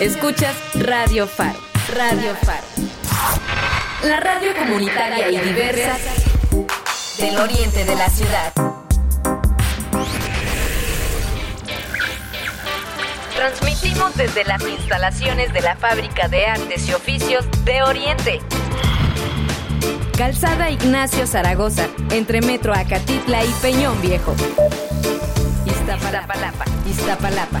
Escuchas Radio Faro. Radio Faro. La radio comunitaria y diversa del oriente de la ciudad. Transmitimos desde las instalaciones de la Fábrica de Artes y Oficios de Oriente. Calzada Ignacio Zaragoza, entre Metro Acatitla y Peñón Viejo. Iztapalapa, Iztapalapa,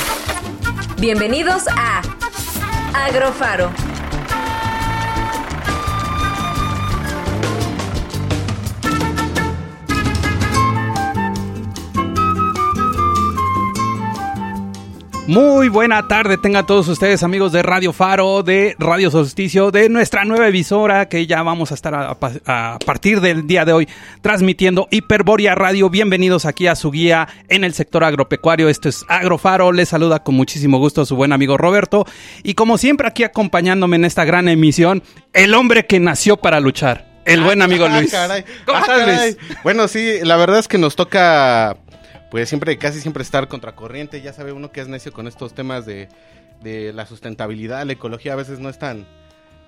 Bienvenidos a Agrofaro. Muy buena tarde tengan todos ustedes amigos de Radio Faro, de Radio Solsticio, de nuestra nueva emisora que ya vamos a estar a, a, partir del día de hoy transmitiendo Hiperboria Radio. Bienvenidos aquí a su guía en el sector agropecuario. Esto es Agrofaro. Les saluda con muchísimo gusto su buen amigo Roberto. Y como siempre aquí acompañándome en esta gran emisión, el hombre que nació para luchar. El ah, buen amigo Luis. Caray. ¿Cómo ah, estás, Luis? Bueno, sí, la verdad es que nos toca pues siempre, casi siempre estar contracorriente. Ya sabe uno que es necio con estos temas de, de la sustentabilidad, la ecología a veces no es tan,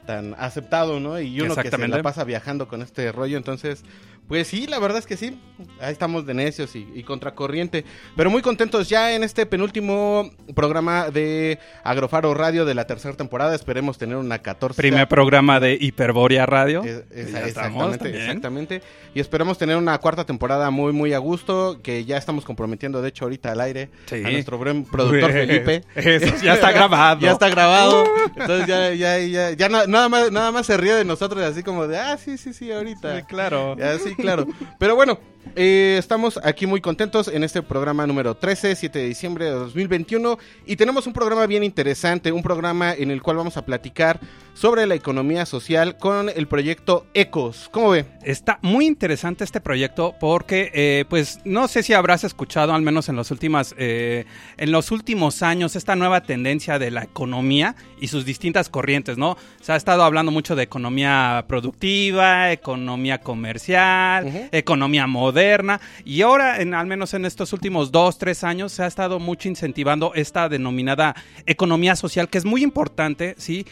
tan aceptado, ¿no? Y uno que se la pasa viajando con este rollo, entonces pues sí, la verdad es que sí. Ahí estamos de necios y, contracorriente. Pero muy contentos ya en este penúltimo programa de Agrofaro Radio de la tercera temporada. Esperemos tener una 14. Primer programa de Hiperboria Radio. exactamente, exactamente. Y esperemos tener una cuarta temporada muy, muy a gusto. Que ya estamos comprometiendo, de hecho, ahorita al aire a nuestro buen productor Felipe. Eso, ya está grabado. ya está grabado. Entonces ya, ya, ya, ya nada, más, nada más se ríe de nosotros, así como de, ah, sí, sí, sí, ahorita. Sí, claro. Ya, sí, claro. Pero bueno, eh, estamos aquí muy contentos en este programa número 13, 7 de diciembre de 2021 y tenemos un programa bien interesante, un programa en el cual vamos a platicar sobre la economía social con el proyecto ECOS. ¿Cómo ve? Está muy interesante este proyecto porque, eh, pues, no sé si habrás escuchado, al menos en los, últimas, eh, en los últimos años, esta nueva tendencia de la economía y sus distintas corrientes, ¿no? Se ha estado hablando mucho de economía productiva, economía comercial, economía moderna y ahora, en, al menos en estos últimos dos, tres años, se ha estado mucho incentivando esta denominada economía social, que es muy importante, ¿sí?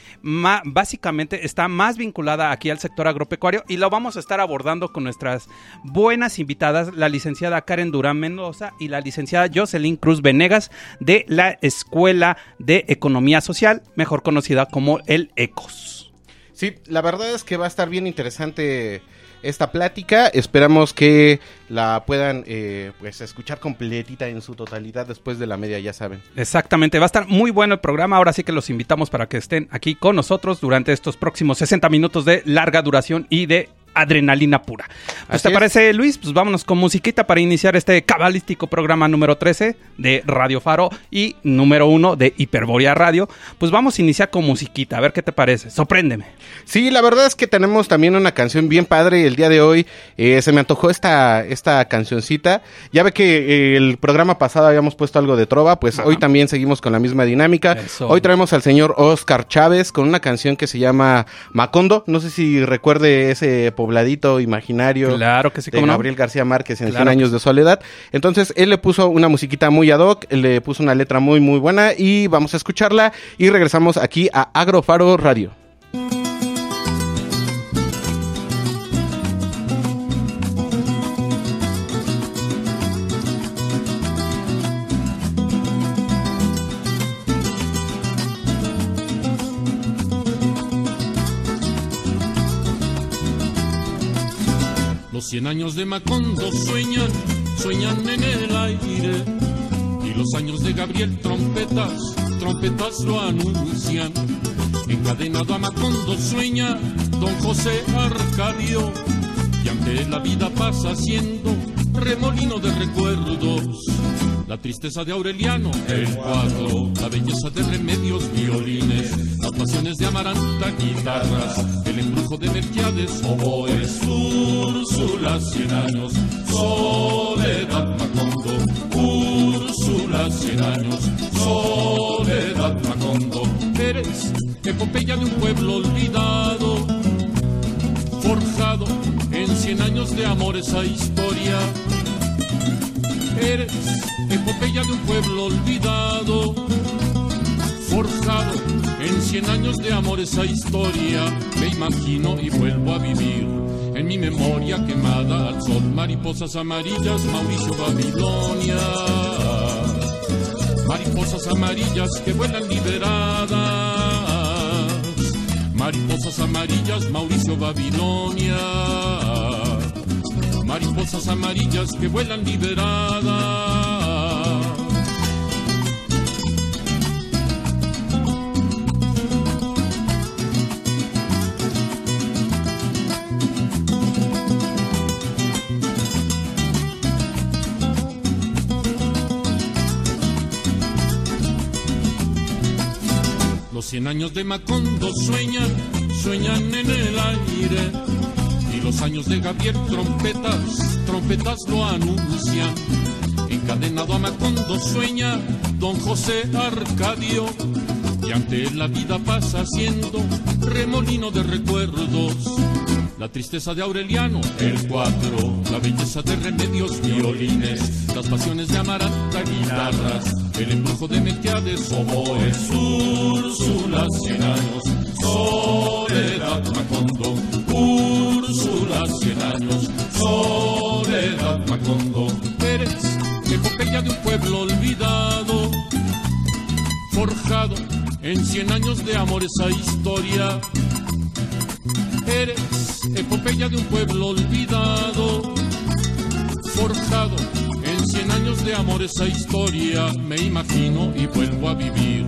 Básicamente está más vinculada aquí al sector agropecuario y lo vamos a estar abordando con nuestras buenas invitadas, la licenciada Karen Durán Mendoza y la licenciada Jocelyn Cruz Venegas de la Escuela de Economía Social, mejor conocida como el ECOS. Sí, la verdad es que va a estar bien interesante esta plática. Esperamos que la puedan eh, pues escuchar completita en su totalidad después de la media, ya saben. Exactamente, va a estar muy bueno el programa. Ahora sí que los invitamos para que estén aquí con nosotros durante estos próximos 60 minutos de larga duración y de adrenalina pura. Pues te parece, Luis, pues vámonos con musiquita para iniciar este cabalístico programa número 13 de Radio Faro y número 1 de Hiperborea Radio. Pues vamos a iniciar con musiquita, a ver qué te parece. Sorpréndeme. Sí, la verdad es que tenemos también una canción bien padre el día de hoy. Eh, se me antojó esta, esta cancioncita. Ya ve que eh, el programa pasado habíamos puesto algo de trova, pues hoy también seguimos con la misma dinámica. Hoy traemos al señor Oscar Chávez con una canción que se llama Macondo. No sé si recuerde ese pobladito imaginario claro que sí, de Gabriel García Márquez en 100 años de soledad. Entonces, él le puso una musiquita muy ad hoc, le puso una letra muy, muy buena y vamos a escucharla y regresamos aquí a Agrofaro Radio. Cien años de Macondo sueñan, sueñan en el aire. Y los años de Gabriel trompetas, trompetas lo anuncian. Encadenado a Macondo sueña don José Arcadio. Y aunque la vida pasa siendo remolino de recuerdos, la tristeza de Aureliano, el cuatro, la belleza de remedios, violines, las pasiones de Amaranta, guitarras, el embrujo de Melquiades, oboes, Úrsula, cien años, soledad Macondo, Úrsula, cien años, soledad Macondo, eres epopeya de un pueblo olvidado, forjado cien años de amor esa historia Eres epopeya de un pueblo olvidado, forjado en cien años de amor esa historia. Me imagino y vuelvo a vivir en mi memoria quemada al sol. Mariposas amarillas, Mauricio Babilonia. Mariposas amarillas que vuelan liberadas. Mariposas amarillas, Mauricio Babilonia mariposas amarillas que vuelan liberadas. Los cien años de Macondo sueñan, sueñan en el aire los años de Gabriel trompetas, trompetas lo anuncian. Encadenado a Macondo sueña don José Arcadio, y ante él la vida pasa siendo remolino de recuerdos. La tristeza de Aureliano, el cuatro, la belleza de remedios, violines, las pasiones de Amaranta, guitarras, el embrujo de Melquiades, oboes, Úrsula, cien años, soledad, Macondo, Úrsula, cien años, soledad, Macondo. Eres epopeya de un pueblo olvidado, forjado en cien años de amor esa historia. Eres epopeya de un pueblo olvidado, forjado en cien años de amor esa historia. Me imagino y vuelvo a vivir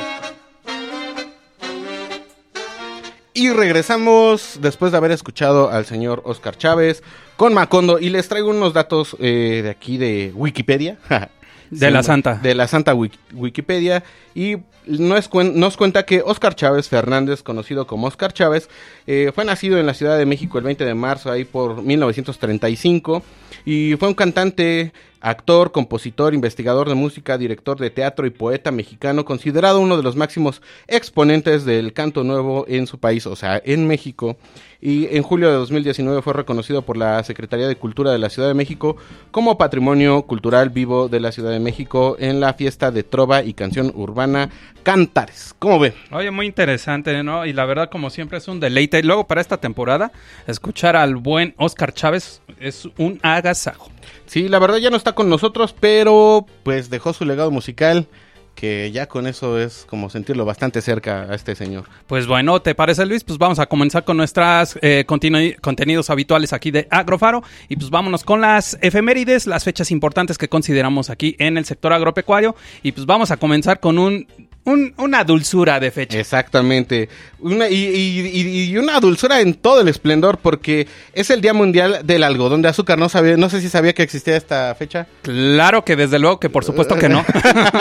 Y regresamos después de haber escuchado al señor Oscar Chávez con Macondo y les traigo unos datos eh, de aquí de Wikipedia. De la Santa. De la Santa Wikipedia. Y nos, nos, cuenta que Oscar Chávez Fernández, conocido como Oscar Chávez, eh, fue nacido en la Ciudad de México el 20 de marzo, ahí por 1935. Y fue un cantante, actor, compositor, investigador de música, director de teatro y poeta mexicano, considerado uno de los máximos exponentes del canto nuevo en su país, o sea, en México. Y en julio de 2019 fue reconocido por la Secretaría de Cultura de la Ciudad de México como Patrimonio Cultural Vivo de la Ciudad de México en la fiesta de trova y canción urbana Cantares. ¿Cómo ven? Oye, muy interesante, ¿no? Y la verdad, como siempre, es un deleite. Y luego, para esta temporada, escuchar al buen Oscar Chávez es un agasajo. Sí, la verdad ya no está con nosotros, pero pues dejó su legado musical que ya con eso es como sentirlo bastante cerca a este señor. Pues bueno, ¿te parece Luis? Pues vamos a comenzar con nuestros eh, contenidos habituales aquí de Agrofaro y pues vámonos con las efemérides, las fechas importantes que consideramos aquí en el sector agropecuario y pues vamos a comenzar con un una dulzura de fecha. Exactamente. Una, y, una dulzura en todo el esplendor, porque es el Día Mundial del Algodón de Azúcar. No, sabía, no sé si sabía que existía esta fecha. Claro que desde luego que por supuesto que no.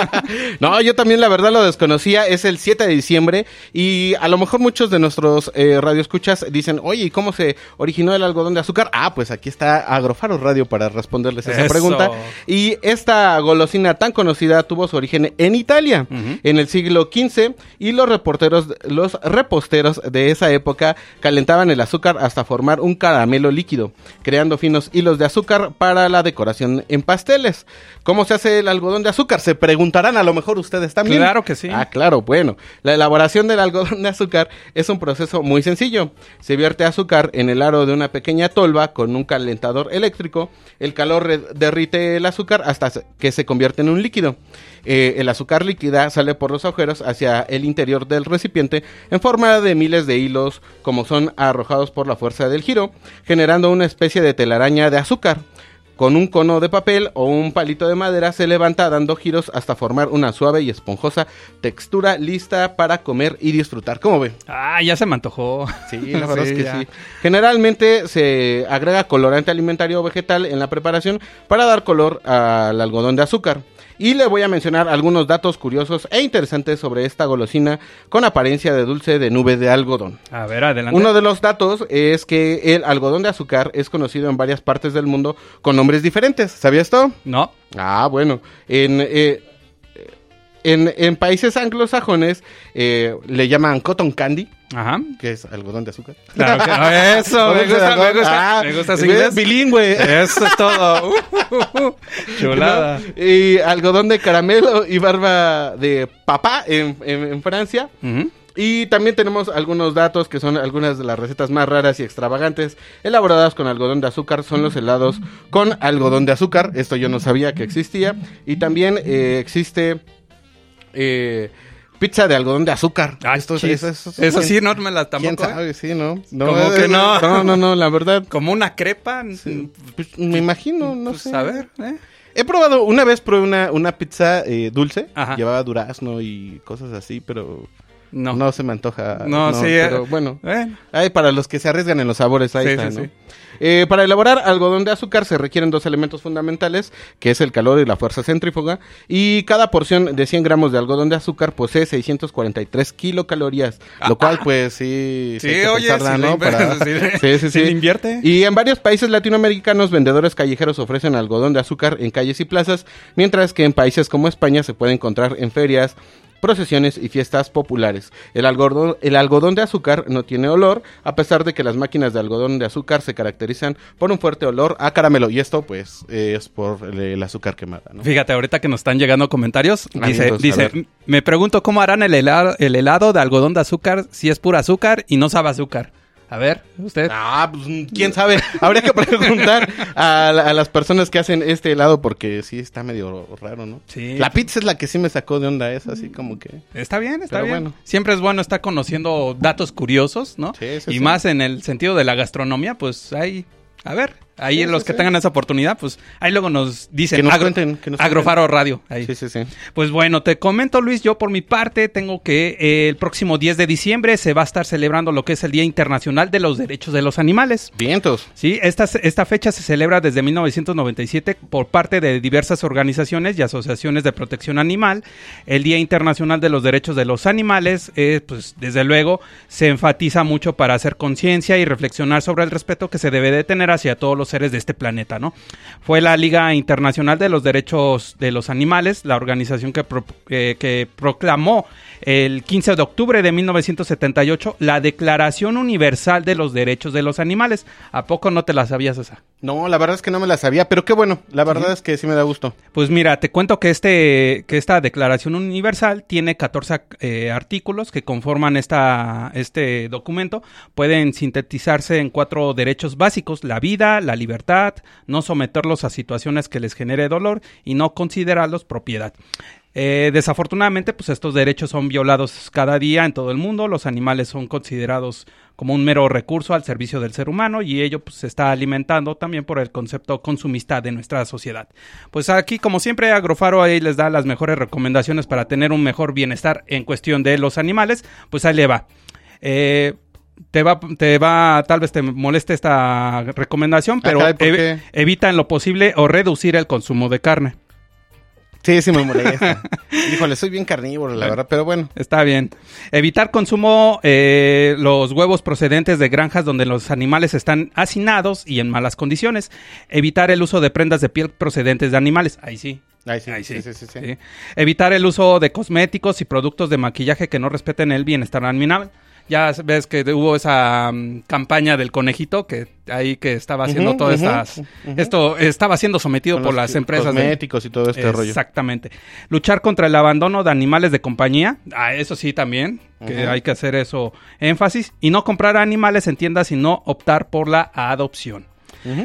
no, yo también la verdad lo desconocía. Es el 7 de diciembre y a lo mejor muchos de nuestros eh, radioescuchas dicen, oye, ¿y cómo se originó el algodón de azúcar? Ah, pues aquí está Agrofaro Radio para responderles esa pregunta. Y esta golosina tan conocida tuvo su origen en Italia, en el siglo XV y los reporteros, los reposteros de esa época calentaban el azúcar hasta formar un caramelo líquido, creando finos hilos de azúcar para la decoración en pasteles. ¿Cómo se hace el algodón de azúcar? Se preguntarán a lo mejor ustedes también. Claro que sí. Ah, claro, bueno. La elaboración del algodón de azúcar es un proceso muy sencillo. Se vierte azúcar en el aro de una pequeña tolva con un calentador eléctrico. El calor derrite el azúcar hasta que se convierte en un líquido. Eh, el azúcar líquida sale por los agujeros hacia el interior del recipiente en forma de miles de hilos como son arrojados por la fuerza del giro, generando una especie de telaraña de azúcar. Con un cono de papel o un palito de madera se levanta dando giros hasta formar una suave y esponjosa textura lista para comer y disfrutar. ¿Cómo ve? Ah, ya se me antojó. Sí, la verdad es que sí. Generalmente se agrega colorante alimentario o vegetal en la preparación para dar color al algodón de azúcar. Y le voy a mencionar algunos datos curiosos e interesantes sobre esta golosina con apariencia de dulce de nube de algodón. A ver, adelante. Uno de los datos es que el algodón de azúcar es conocido en varias partes del mundo con nombres diferentes. ¿Sabía esto? No. Ah, bueno. En, eh, en, en, países anglosajones eh, le llaman cotton candy. Ajá. Que es algodón de azúcar. Claro que eso, me gusta, me gusta. Ah, me gusta es bilingüe. Eso es todo. Uh, uh, uh. Chulada. ¿No? Y algodón de caramelo y barba de papá en, en, en Francia. Y también tenemos algunos datos que son algunas de las recetas más raras y extravagantes elaboradas con algodón de azúcar. Son los helados con algodón de azúcar. Esto yo no sabía que existía. Y también eh, existe eh, pizza de algodón de azúcar. Ah, Esto es- eso, es- Eso sí, no me la ¿Quién tampoco. ¿eh? sabe? Sí, ¿no? ¿Cómo que no? No, no, no, la verdad. Como una crepa. pues, me imagino, no pues, sé. a ver, ¿eh? He probado, una vez probé una, una pizza eh, dulce. Ajá. Llevaba durazno y cosas así, pero No. no, se me antoja. No, sí, Pero eh, bueno. Ay, para los que se arriesgan en los sabores, ahí Sí, está, sí, ¿no? sí. Eh, para elaborar algodón de azúcar se requieren dos elementos fundamentales, que es el calor y la fuerza centrífuga, y cada porción de 100 gramos de algodón de azúcar posee 643 kilocalorías, lo cual pues sí... Sí, oye, pensarla, sí le ¿no? Para- sí sí, sí, invierte. Y en varios países latinoamericanos, vendedores callejeros ofrecen algodón de azúcar en calles y plazas, mientras que en países como España se puede encontrar en ferias, procesiones y fiestas populares. El algodón, el algodón de azúcar no tiene olor, a pesar de que las máquinas de algodón de azúcar se caracterizan por un fuerte olor a caramelo. Y esto, pues, es por el, el azúcar quemada, ¿no? Fíjate, ahorita que nos están llegando comentarios, Ah, dice, entonces, dice, me pregunto cómo harán el helado, el helado de algodón de azúcar si es pura azúcar y no sabe azúcar. A ver, usted. Ah, pues quién sabe. Habría que preguntar a, la- a las personas que hacen este helado porque sí está medio raro, ¿no? Sí. La pizza es la que sí me sacó de onda, es así como que. Está bien, está Pero bien. bueno. Siempre es bueno estar conociendo datos curiosos, ¿no? Sí, sí, y sí. más en el sentido de la gastronomía, pues ahí, a ver, ahí Sí, los sí, que sí. tengan esa oportunidad, pues ahí luego nos dicen Que nos Agro- cuenten, que nos Agrofaro Radio. Ahí. Sí, sí, sí. Pues bueno, te comento Luis, yo por mi parte tengo que eh, el próximo 10 de diciembre se va a estar celebrando lo que es el Día Internacional de los Derechos de los Animales. Vientos. Sí, esta, esta fecha se celebra desde 1997 por parte de diversas organizaciones y asociaciones de protección animal. El Día Internacional de los Derechos de los Animales, eh, pues desde luego se enfatiza mucho para hacer conciencia y reflexionar sobre el respeto que se debe de tener hacia todos los seres de este planeta, ¿no? Fue la Liga Internacional de los Derechos de los Animales, la organización que, eh, que proclamó el 15 de octubre de 1978 la Declaración Universal de los Derechos de los Animales. ¿A poco no te la sabías esa? No, la verdad es que no me la sabía, pero qué bueno. La verdad es que sí me da gusto. Pues mira, te cuento que, este, que esta Declaración Universal tiene 14 eh, artículos que conforman esta, este documento. Pueden sintetizarse en cuatro derechos básicos, la vida, la libertad, no someterlos a situaciones que les genere dolor y no considerarlos propiedad. Eh, desafortunadamente, pues estos derechos son violados cada día en todo el mundo. Los animales son considerados como un mero recurso al servicio del ser humano y ello pues, se está alimentando también por el concepto consumista de nuestra sociedad. Pues aquí, como siempre, Agrofaro ahí les da las mejores recomendaciones para tener un mejor bienestar en cuestión de los animales. Pues ahí le va. Eh, te va, te va, tal vez te moleste esta recomendación, pero evita en lo posible o reducir el consumo de carne. Sí, sí me molesta. Híjole, soy bien carnívoro, la verdad, pero bueno. Está bien. Evitar consumo eh, los huevos procedentes de granjas donde los animales están hacinados y en malas condiciones. Evitar el uso de prendas de piel procedentes de animales. Ahí sí. Ay, sí, Ay, sí, sí, sí, sí. Sí. Evitar el uso de cosméticos y productos de maquillaje que no respeten el bienestar animal. Ya ves que hubo esa mm, campaña del conejito que ahí que estaba haciendo todas estas esto estaba siendo sometido Con por las empresas de- cosméticos y todo este rollo. Exactamente. Luchar contra el abandono de animales de compañía. Ah, eso sí también, que hay que hacer eso énfasis. Y no comprar animales en tiendas, sino optar por la adopción.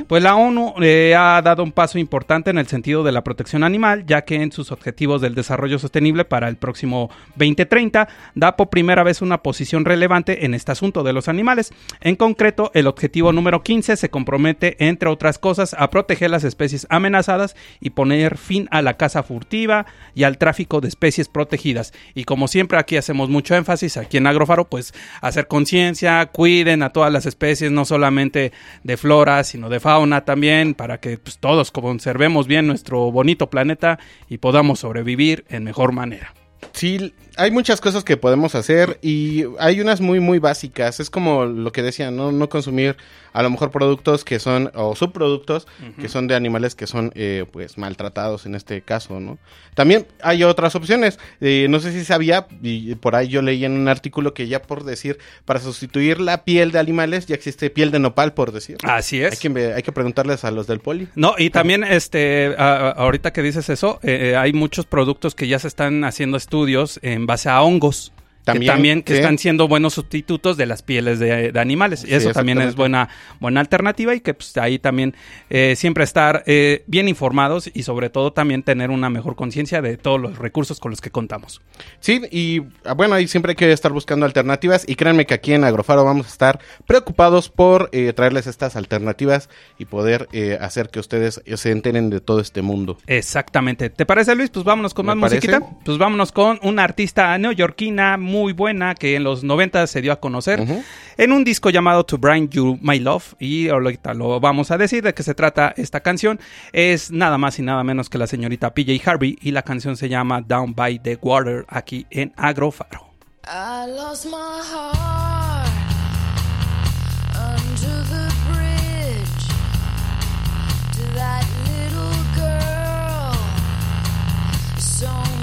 Pues la ONU ha dado un paso importante en el sentido de la protección animal, ya que en sus objetivos del desarrollo sostenible para el próximo 2030 da por primera vez una posición relevante en este asunto de los animales. En concreto, el objetivo número 15 se compromete, entre otras cosas, a proteger las especies amenazadas y poner fin a la caza furtiva y al tráfico de especies protegidas. Y como siempre aquí hacemos mucho énfasis aquí en Agrofaro, pues hacer conciencia, cuiden a todas las especies, no solamente de flora, sino de fauna también, para que pues, todos conservemos bien nuestro bonito planeta y podamos sobrevivir en mejor manera. Sí, hay muchas cosas que podemos hacer y hay unas muy, muy básicas. Es como lo que decía, ¿no? No consumir a lo mejor productos que son, o subproductos, que son de animales que son, eh, pues, maltratados en este caso, ¿no? También hay otras opciones. Eh, no sé si sabía, y por ahí yo leí en un artículo que ya por decir, para sustituir la piel de animales, ya existe piel de nopal, por decir. Así Hay que, hay que preguntarles a los del poli. No, y también, este, a- ahorita que dices eso, eh, eh, hay muchos productos que ya se están haciendo estudios en base a hongos. También, que también que sí. están siendo buenos sustitutos de las pieles de, de animales. Y Sí, eso también es buena, buena alternativa y que pues, ahí también eh, siempre estar eh, bien informados y sobre todo también tener una mejor conciencia de todos los recursos con los que contamos. Sí, y ah, bueno, ahí siempre hay que estar buscando alternativas y créanme que aquí en Agrofaro vamos a estar preocupados por eh, traerles estas alternativas y poder eh, hacer que ustedes se enteren de todo este mundo. Exactamente. ¿Te parece, Luis? Pues vámonos con más musiquita. Pues vámonos con una artista neoyorquina muy buena que en los 90 se dio a conocer en un disco llamado To Bring You My Love. Y ahorita lo vamos a decir de qué se trata esta canción. Es nada más y nada menos que la señorita PJ Harvey y la canción se llama Down by the Water aquí en Agrofaro. I lost my heart under the bridge to that little girl. So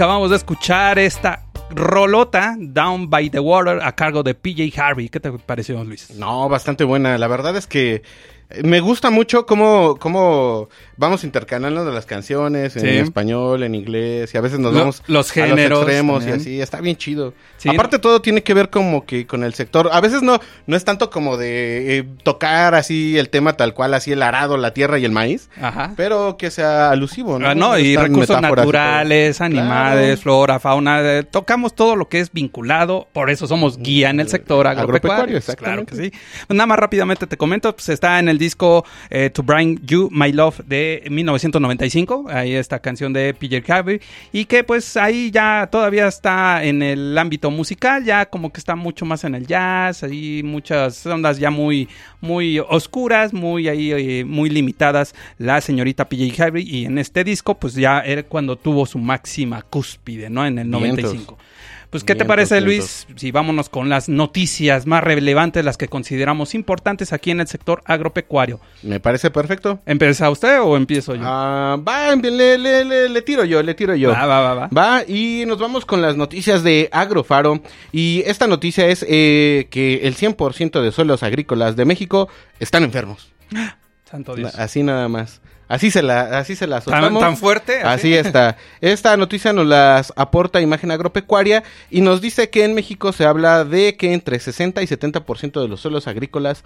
acabamos de escuchar esta rolota Down by the Water a cargo de PJ Harvey. ¿Qué te pareció, Luis? No, bastante buena. La verdad es que me gusta mucho cómo, cómo vamos intercalando las canciones en Sí. español, en inglés, y a veces nos Lo- vamos los a géneros extremos y así. Está bien chido. Sí, Aparte todo tiene que ver como que con el sector. A veces no, no es tanto como de eh, tocar así el tema tal cual, así el arado, la tierra y el maíz, Ajá. pero que sea alusivo, ¿no? Ah, no, y recursos naturales, animales, Claro. flora, fauna, eh, tocamos todo lo que es vinculado, por eso somos guía en el sector agropecuario. Agropecuario, Pues Claro que sí. Pues nada más rápidamente te comento, pues está en el disco eh, To Bring You My Love de 1995, ahí esta canción de PJ Harvey, y que pues ahí ya todavía está en el ámbito musical, ya como que está mucho más en el jazz, ahí muchas ondas ya muy, muy oscuras, muy ahí, eh, muy limitadas, la señorita PJ Harvey, y en este disco pues ya era cuando tuvo su máxima cúspide, ¿no? En el Vientos. 95. Pues, ¿qué te parece. Luis? Si vámonos con las noticias más relevantes, las que consideramos importantes aquí en el sector agropecuario. Me parece perfecto. ¿Empieza usted o empiezo yo? Ah, va, le, le, le, le tiro yo, le tiro yo. Va, va, va, va. Va, y nos vamos con las noticias de Agrofaro. Y esta noticia es eh, que el 100% de suelos agrícolas de México están enfermos. Santo Dios. Así nada más. Así se la, así se la ¿Tan, tan fuerte? Así está. Esta noticia nos las aporta Imagen Agropecuaria y nos dice que en México se habla de que entre 60 y 70% de los suelos agrícolas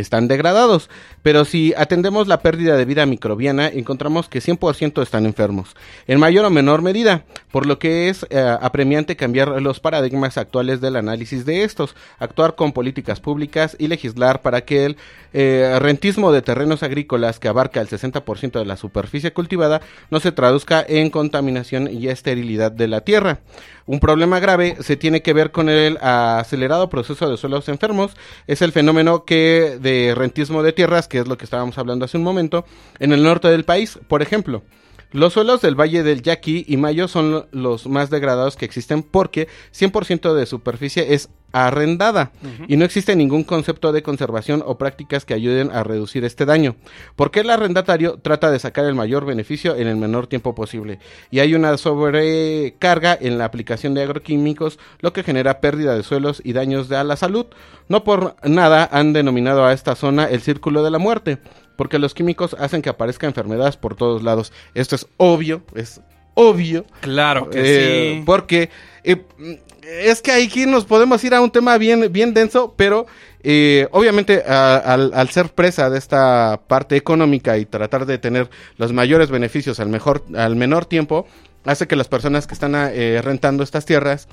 están degradados. Pero si atendemos la pérdida de vida microbiana, encontramos que 100% están enfermos. En mayor o menor medida, por lo que es eh, apremiante cambiar los paradigmas actuales del análisis de estos, actuar con políticas públicas y legislar para que el eh, rentismo de terrenos agrícolas que abarca el 60% de la superficie cultivada no se traduzca en contaminación y esterilidad de la tierra. Un problema grave se tiene que ver con el acelerado proceso de suelos enfermos. Es el fenómeno que de rentismo de tierras, que es lo que estábamos hablando hace un momento, en el norte del país, por ejemplo. Los suelos del Valle del Yaqui y Mayo son lo- los más degradados que existen porque 100% de superficie es arrendada y no existe ningún concepto de conservación o prácticas que ayuden a reducir este daño, porque el arrendatario trata de sacar el mayor beneficio en el menor tiempo posible y hay una sobrecarga en la aplicación de agroquímicos, lo que genera pérdida de suelos y daños a la salud. No por nada han denominado a esta zona el círculo de la muerte, porque los químicos hacen que aparezcan enfermedades por todos lados. Esto es obvio, es obvio. Claro que Eh, sí. Porque eh, es que aquí nos podemos ir a un tema bien, bien denso, pero eh, obviamente a- al, al ser presa de esta parte económica y tratar de tener los mayores beneficios al mejor, al menor tiempo, hace que las personas que están eh, rentando estas tierras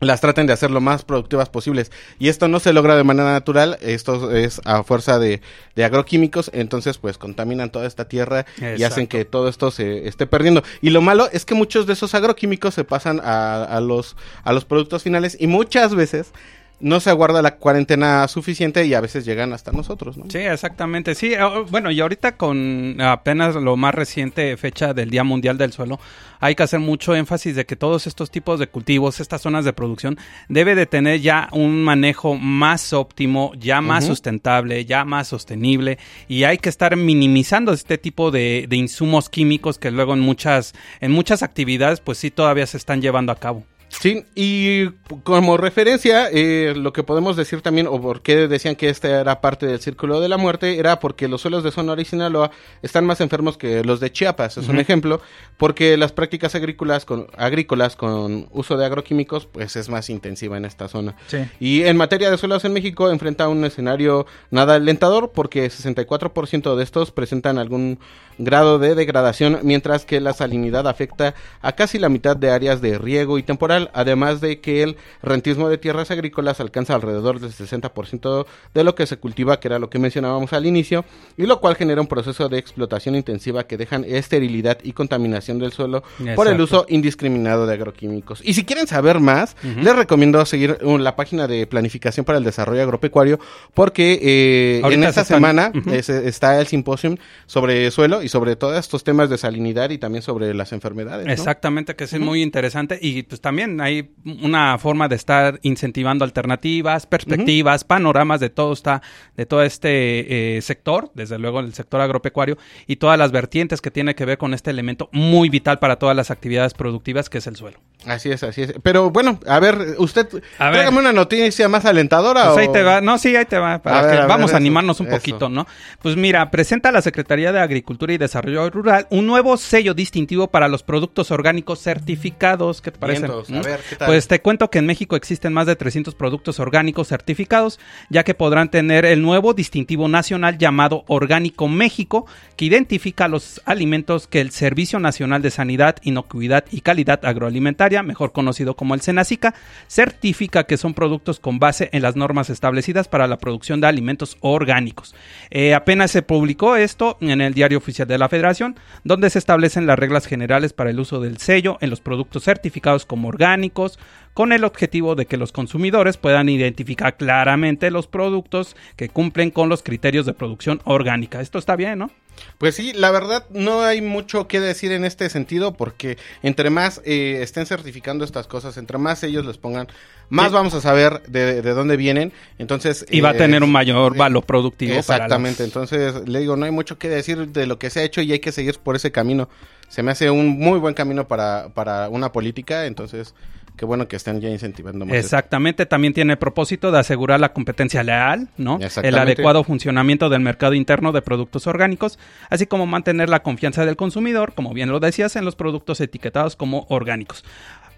las traten de hacer lo más productivas posibles. Y esto no se logra de manera natural, esto es a fuerza de, de agroquímicos, entonces pues contaminan toda esta tierra y hacen que todo esto se esté perdiendo. Y lo malo es que muchos de esos agroquímicos se pasan a, a los, a los productos finales y muchas veces no se aguarda la cuarentena suficiente y a veces llegan hasta nosotros, ¿no? Sí, exactamente. Sí, eh, bueno, y ahorita con apenas lo más reciente fecha del Día Mundial del Suelo, hay que hacer mucho énfasis de que todos estos tipos de cultivos, estas zonas de producción, debe de tener ya un manejo más óptimo, ya más sustentable, ya más sostenible, y hay que estar minimizando este tipo de, de insumos químicos que luego en muchas, en muchas actividades, pues sí todavía se están llevando a cabo. Sí, y como referencia, eh, lo que podemos decir también, o por qué decían que esta era parte del círculo de la muerte, era porque los suelos de Sonora y Sinaloa están más enfermos que los de Chiapas, es un ejemplo, porque las prácticas agrícolas con, agrícolas con uso de agroquímicos, pues es más intensiva en esta zona. Sí. Y en materia de suelos en México enfrenta un escenario nada alentador porque 64% de estos presentan algún grado de degradación, mientras que la salinidad afecta a casi la mitad de áreas de riego y temporal, además de que el rentismo de tierras agrícolas alcanza alrededor del 60% de lo que se cultiva, que era lo que mencionábamos al inicio, y lo cual genera un proceso de explotación intensiva que dejan esterilidad y contaminación del suelo por el uso indiscriminado de agroquímicos. Y si quieren saber más, les recomiendo seguir uh, la página de planificación para el desarrollo agropecuario porque eh, en esta se semana es- está el simposio sobre suelo y sobre todos estos temas de salinidad y también sobre las enfermedades. ¿no? Exactamente, que es muy interesante y pues también hay una forma de estar incentivando alternativas, perspectivas, panoramas de todo está, de todo este eh, sector, desde luego el sector agropecuario y todas las vertientes que tiene que ver con este elemento muy vital para todas las actividades productivas que es el suelo. Así es, así es. Pero bueno, a ver, usted, A ver. tráigame una noticia más alentadora. Pues ahí o- te va, no, sí, ahí te va, para A ver, que a ver, vamos a animarnos un eso. poquito, ¿no? Pues mira, presenta la Secretaría de Agricultura y Desarrollo Rural un nuevo sello distintivo para los productos orgánicos certificados, ¿qué te parece? Vientos, a ¿Mm? ver, ¿qué tal? Pues te cuento que en México existen más de 300 productos orgánicos certificados, ya que podrán tener el nuevo distintivo nacional llamado Orgánico México, que identifica los alimentos que el Servicio Nacional de Sanidad, Inocuidad y Calidad Agroalimentaria, mejor conocido como el SENACICA, certifica que son productos con base en las normas establecidas para la producción de alimentos orgánicos. Eh, apenas se publicó esto en el Diario Oficial de la Federación, donde se establecen las reglas generales para el uso del sello en los productos certificados como orgánicos, con el objetivo de que los consumidores puedan identificar claramente los productos que cumplen con los criterios de producción orgánica. Esto está bien, ¿no? Pues sí, la verdad no hay mucho que decir en este sentido porque entre más eh, estén certificando estas cosas, entre más ellos les pongan, más Sí. vamos a saber de, de dónde vienen. Entonces Y va a eh, tener un mayor eh, valor productivo. para Exactamente, los- entonces le digo, no hay mucho que decir de lo que se ha hecho y hay que seguir por ese camino. Se me hace un muy buen camino para, para una política, entonces qué bueno que estén ya incentivando más. esto. Exactamente, también tiene el propósito de asegurar la competencia leal, ¿no? El adecuado funcionamiento del mercado interno de productos orgánicos, así como mantener la confianza del consumidor, como bien lo decías, en los productos etiquetados como orgánicos.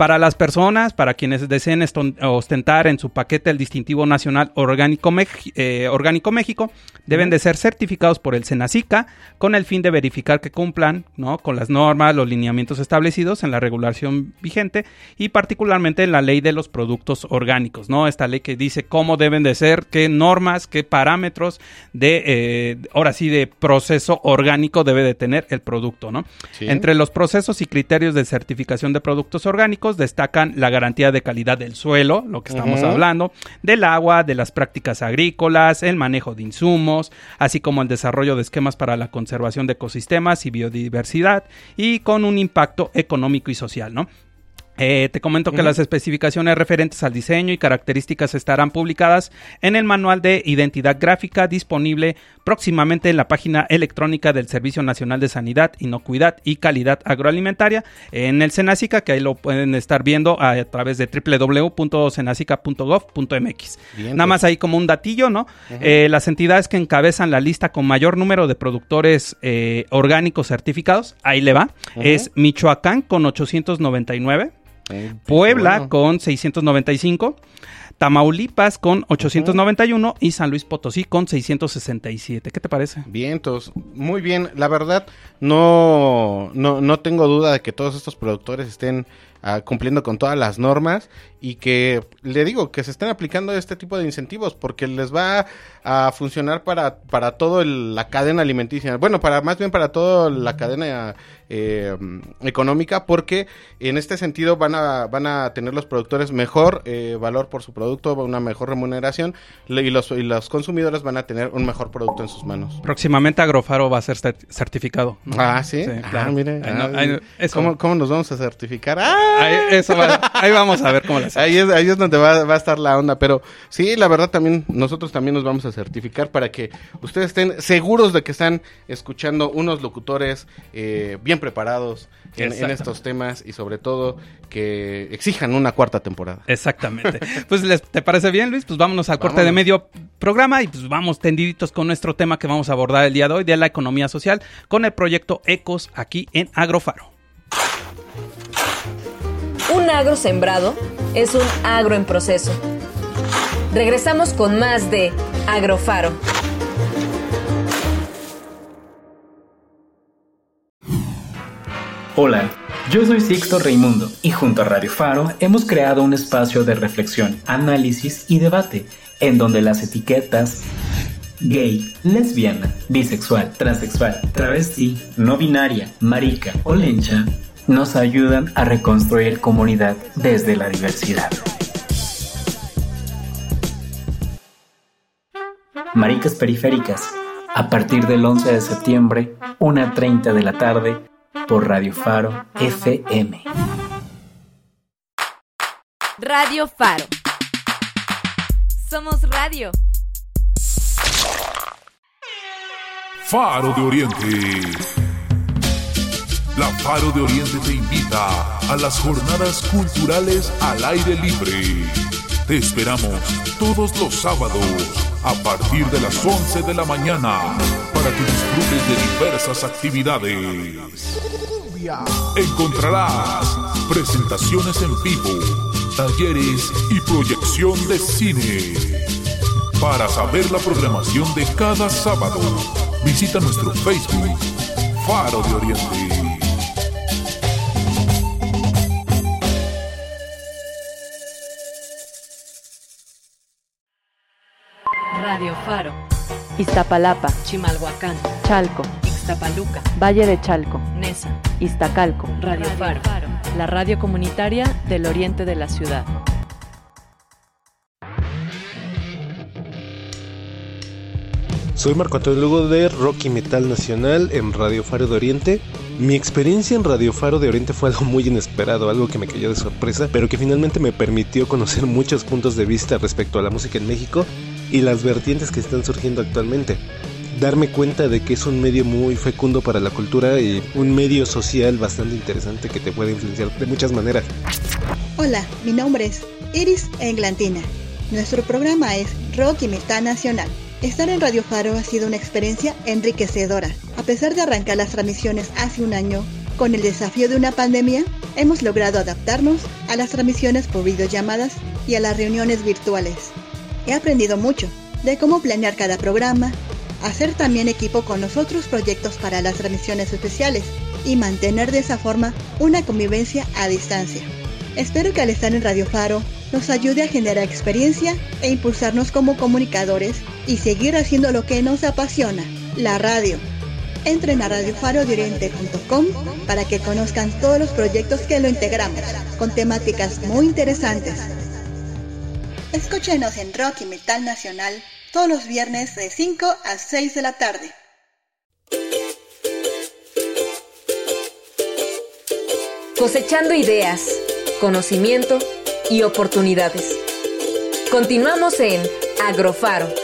Para las personas, para quienes deseen ostentar en su paquete el distintivo nacional Orgánico, eh, Orgánico México, deben de ser certificados por el SENACICA con el fin de verificar que cumplan ¿no? con las normas, los lineamientos establecidos en la regulación vigente y particularmente en la ley de los productos orgánicos, ¿no? Esta ley que dice cómo deben de ser, qué normas, qué parámetros de, eh, ahora sí, de proceso orgánico debe de tener el producto, ¿no? Sí. Entre los procesos y criterios de certificación de productos orgánicos destacan la garantía de calidad del suelo, lo que estamos hablando, del agua, de las prácticas agrícolas, el manejo de insumos, así como el desarrollo de esquemas para la conservación de ecosistemas y biodiversidad y con un impacto económico y social, ¿no? Eh, te comento que las especificaciones referentes al diseño y características estarán publicadas en el manual de identidad gráfica disponible próximamente en la página electrónica del Servicio Nacional de Sanidad, Inocuidad y Calidad Agroalimentaria en el Senacica, que ahí lo pueden estar viendo a, a través de www.senacica.gov.mx. Nada pues. más ahí como un datillo, ¿no? Eh, las entidades que encabezan la lista con mayor número de productores eh, orgánicos certificados, ahí le va, es Michoacán con 899. Eh, Puebla bueno. con 695, Tamaulipas con 891 y San Luis Potosí con 667. ¿Qué te parece? Vientos, muy bien. La verdad, no, no, no tengo duda de que todos estos productores estén cumpliendo con todas las normas y que le digo que se estén aplicando este tipo de incentivos porque les va a funcionar para, para toda la cadena alimenticia. Bueno, para más bien para toda la cadena eh, económica porque en este sentido van a, van a tener los productores mejor eh, valor por su producto, una mejor remuneración y los, y los consumidores van a tener un mejor producto en sus manos. Próximamente Agrofaro va a ser cer- certificado. Ah, sí. Sí, Ah, claro. mire. Ah. ¿Cómo, cómo nos vamos a certificar? ¡Ah! Ahí, eso va- ahí vamos a ver cómo hacemos. Ahí es, ahí es donde va, va a estar la onda, pero sí, la verdad también, nosotros también nos vamos a certificar para que ustedes estén seguros de que están escuchando unos locutores eh, bien preparados en, estos temas y sobre todo que exijan una cuarta temporada. Exactamente. Pues, ¿les- ¿te parece bien, Luis? Pues vámonos al corte de medio programa y pues vamos tendiditos con nuestro tema que vamos a abordar el día de hoy de la economía social con el proyecto Ecos aquí en Agrofaro. Un agro sembrado es un agro en proceso. Regresamos con más de Agrofaro. Hola, yo soy Sixto Raimundo y junto a Radio Faro hemos creado un espacio de reflexión, análisis y debate en donde las etiquetas gay, lesbiana, bisexual, transexual, travesti, no binaria, marica o lencha nos ayudan a reconstruir comunidad desde la diversidad. Maricas Periféricas, a partir del 11 de septiembre, 1.30 de la tarde, por Radio Faro FM. Radio Faro. Somos radio. Faro de Oriente. La Faro de Oriente te invita a las jornadas culturales al aire libre. Te esperamos todos los sábados a partir de las 11 de la mañana para que disfrutes de diversas actividades. Encontrarás presentaciones en vivo, talleres y proyección de cine. Para saber la programación de cada sábado, visita nuestro Facebook, Faro de Oriente. Radio Faro, Iztapalapa, Chimalhuacán, Chalco, Ixtapaluca, Valle de Chalco, Nesa, Iztacalco. Radio Faro, la radio comunitaria del oriente de la ciudad. Soy Marco Antonio Lugo de Rocky Metal Nacional en Radio Faro de Oriente. Mi experiencia en Radio Faro de Oriente fue algo muy inesperado, algo que me cayó de sorpresa, pero que finalmente me permitió conocer muchos puntos de vista respecto a la música en México y las vertientes que están surgiendo actualmente. Darme cuenta de que es un medio muy fecundo para la cultura y un medio social bastante interesante que te puede influenciar de muchas maneras. Hola, mi nombre es Iris Englantina. Nuestro programa es Rock y Metal Nacional. Estar en Radio Faro ha sido una experiencia enriquecedora. A pesar de arrancar las transmisiones hace un año, con el desafío de una pandemia, hemos logrado adaptarnos a las transmisiones por videollamadas y a las reuniones virtuales. He aprendido mucho de cómo planear cada programa, hacer también equipo con los otros proyectos para las transmisiones especiales y mantener de esa forma una convivencia a distancia. Espero que al estar en Radio Faro nos ayude a generar experiencia e impulsarnos como comunicadores y seguir haciendo lo que nos apasiona, la radio. Entren a radiofarodioriente.com para que conozcan todos los proyectos que lo integramos, con temáticas muy interesantes. Escúchenos en Rock y Metal Nacional todos los viernes de 5 a 6 de la tarde. Cosechando ideas, conocimiento y oportunidades. Continuamos en Agrofaro.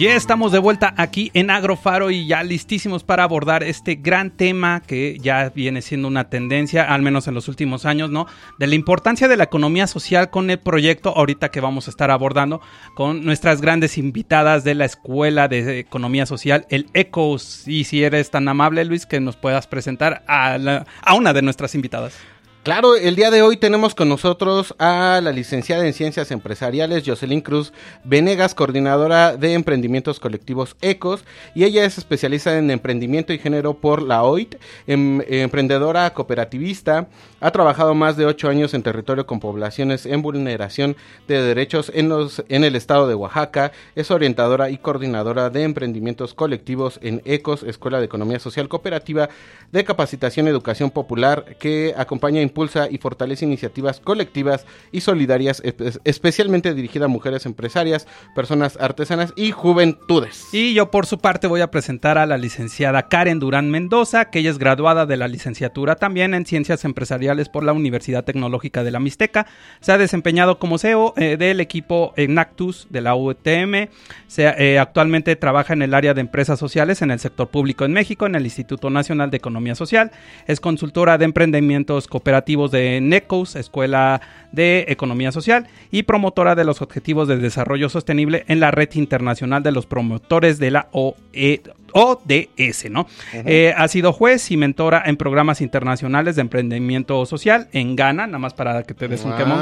Ya estamos de vuelta aquí en Agrofaro y ya listísimos para abordar este gran tema que ya viene siendo una tendencia, al menos en los últimos años, ¿no? De la importancia de la economía social con el proyecto ahorita que vamos a estar abordando con nuestras grandes invitadas de la Escuela de Economía Social, el ECOS. Y si eres tan amable, Luis, que nos puedas presentar a, la- a una de nuestras invitadas. Claro, el día de hoy tenemos con nosotros a la licenciada en Ciencias Empresariales, Jocelyn Cruz Venegas, coordinadora de emprendimientos colectivos ECOS, y ella es especialista en emprendimiento y género por la OIT, em- emprendedora cooperativista, ha trabajado más de ocho años en territorio con poblaciones en vulneración de derechos en, los, en el estado de Oaxaca, es orientadora y coordinadora de emprendimientos colectivos en ECOS, Escuela de Economía Social Cooperativa de Capacitación Educación Popular, que acompaña, impulsa y fortalece iniciativas colectivas y solidarias, espe- especialmente dirigida a mujeres empresarias, personas artesanas y juventudes. Y yo por su parte voy a presentar a la licenciada Karen Durán Mendoza, que ella es graduada de la licenciatura también en Ciencias Empresariales por la Universidad Tecnológica de la Mixteca. Se ha desempeñado como CEO eh, del equipo Enactus de la UTM. Se, eh, actualmente trabaja en el área de empresas sociales en el sector público en México, en el Instituto Nacional de Economía Social. Es consultora de emprendimientos cooperativos de NECOS, Escuela de Economía Social, y promotora de los Objetivos de Desarrollo Sostenible en la Red Internacional de los Promotores de la OE ODS, ¿no? Eh, ha sido juez y mentora en programas internacionales de emprendimiento social en Ghana, nada más para que te des un Ah. quemón.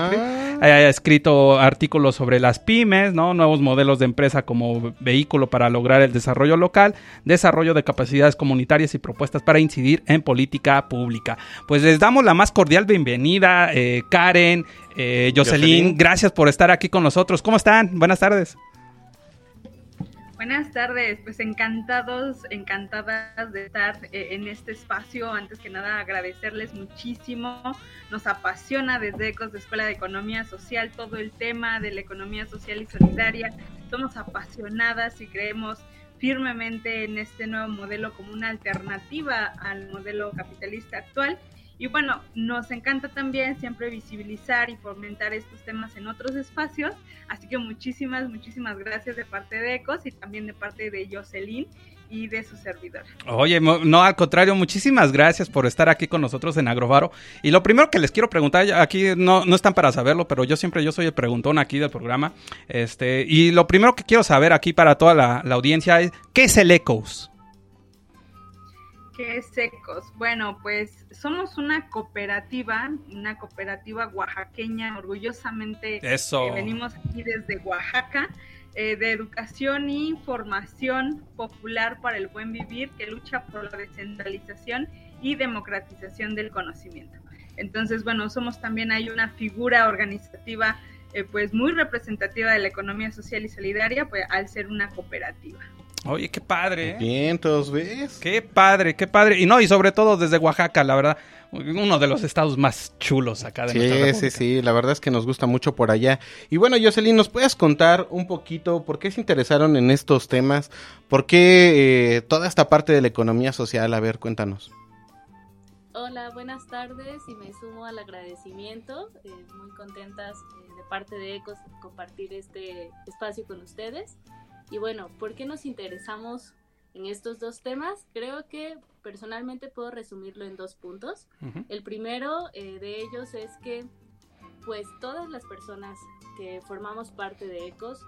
Ha escrito artículos sobre las pymes, ¿no? Nuevos modelos de empresa como vehículo para lograr el desarrollo local, desarrollo de capacidades comunitarias y propuestas para incidir en política pública. Pues les damos la más cordial bienvenida, eh, Karen, eh, Jocelyn, Jocelyn. gracias por estar aquí con nosotros. ¿Cómo están? Buenas tardes. Buenas tardes, pues encantados, encantadas de estar eh, en este espacio. Antes que nada, agradecerles muchísimo. Nos apasiona desde Ecos de Escuela de Economía Social todo el tema de la economía social y solidaria. Somos apasionadas y creemos firmemente en este nuevo modelo como una alternativa al modelo capitalista actual. Y bueno, nos encanta también siempre visibilizar y fomentar estos temas en otros espacios. Así que muchísimas, muchísimas gracias de parte de ECOS y también de parte de Jocelyn y de su servidora. Oye, no, al contrario, muchísimas gracias por estar aquí con nosotros en Agrofaro. Y lo primero que les quiero preguntar, aquí no, no están para saberlo, pero yo siempre yo soy el preguntón aquí del programa. Este, y lo primero que quiero saber aquí para toda la, la audiencia es, ¿qué es el ECOS? Qué secos. Bueno, pues somos una cooperativa, una cooperativa oaxaqueña, orgullosamente Eso. que venimos aquí desde Oaxaca, eh, de educación y formación popular para el buen vivir, que lucha por la descentralización y democratización del conocimiento. Entonces, bueno, somos también hay una figura organizativa eh, pues muy representativa de la economía social y solidaria, pues al ser una cooperativa. Oye, qué padre. ¿eh? Bien, todos ves. Qué padre, qué padre. Y no, y sobre todo desde Oaxaca, la verdad, uno de los estados más chulos acá de nuestra Sí, república. sí, sí, la verdad es que nos gusta mucho por allá. Y bueno, Jocelyn, ¿nos puedes contar un poquito por qué se interesaron en estos temas? ¿Por qué eh, toda esta parte de la economía social? A ver, cuéntanos. Hola, buenas tardes y me sumo al agradecimiento. eh, muy contentas eh, de parte de ECOS compartir este espacio con ustedes. Y bueno, ¿por qué nos interesamos en estos dos temas? Creo que personalmente puedo resumirlo en dos puntos. Ujú. El primero eh, de ellos es que pues todas las personas que formamos parte de ECOS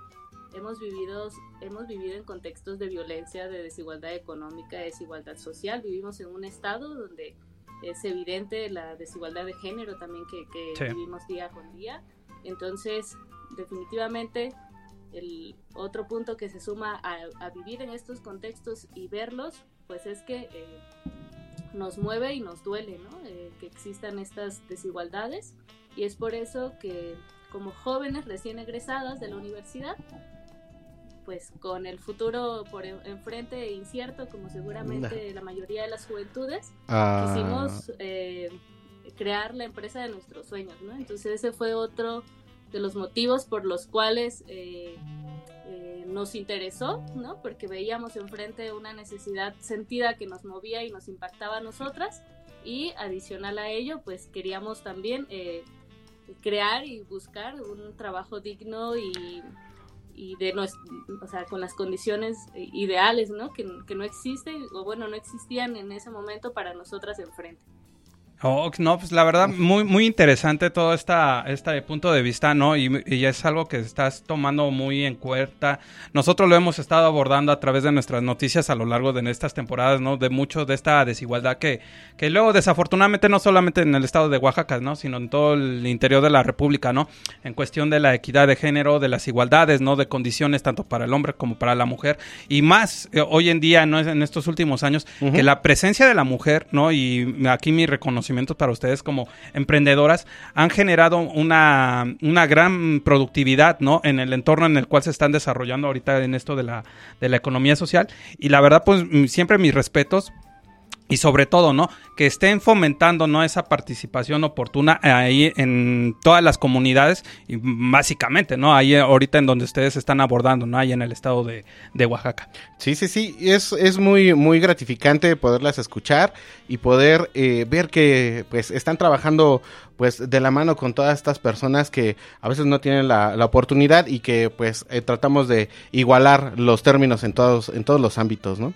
hemos vivido, hemos vivido en contextos de violencia, de desigualdad económica, de desigualdad social. Vivimos en un estado donde es evidente la desigualdad de género también que, que Sí. vivimos día con día. Entonces, definitivamente, el otro punto que se suma a, a vivir en estos contextos y verlos, pues es que eh, nos mueve y nos duele, ¿no? Eh, que existan estas desigualdades. Y es por eso que como jóvenes recién egresadas de la universidad, pues con el futuro por en- enfrente e incierto, como seguramente la mayoría de las juventudes, Ah. quisimos eh, crear la empresa de nuestros sueños, ¿no? Entonces ese fue otro de los motivos por los cuales eh, eh, nos interesó, ¿no? Porque veíamos enfrente una necesidad sentida que nos movía y nos impactaba a nosotras y adicional a ello, pues queríamos también eh, crear y buscar un trabajo digno y, de nues- o sea, con las condiciones ideales, ¿no? Que, que no existen, o bueno, no existían en ese momento para nosotras enfrente. Oh, no, pues la verdad, muy, muy interesante todo esta, este punto de vista, ¿no? Y, y es algo que estás tomando muy en cuenta. Nosotros lo hemos estado abordando a través de nuestras noticias a lo largo de estas temporadas, ¿no? De mucho de esta desigualdad que, que luego desafortunadamente no solamente en el estado de Oaxaca, ¿no? Sino en todo el interior de la República, ¿no? En cuestión de la equidad de género, de las igualdades, ¿no? De condiciones tanto para el hombre como para la mujer. Y más eh, hoy en día, ¿no? En estos últimos años, que la presencia de la mujer, ¿no? Y aquí mi reconocimiento para ustedes como emprendedoras han generado una, una gran productividad, ¿no? En el entorno en el cual se están desarrollando ahorita en esto de la, de la economía social. Y la verdad, pues siempre mis respetos. Y sobre todo, ¿no? Que estén fomentando, ¿no? Esa participación oportuna ahí en todas las comunidades y básicamente, ¿no? Ahí ahorita en donde ustedes están abordando, ¿no? Ahí en el estado de, de Oaxaca. Sí, sí, sí, es, es muy, muy gratificante poderlas escuchar y poder eh, ver que pues están trabajando pues de la mano con todas estas personas que a veces no tienen la, la oportunidad y que pues eh, tratamos de igualar los términos en todos, en todos los ámbitos, ¿no?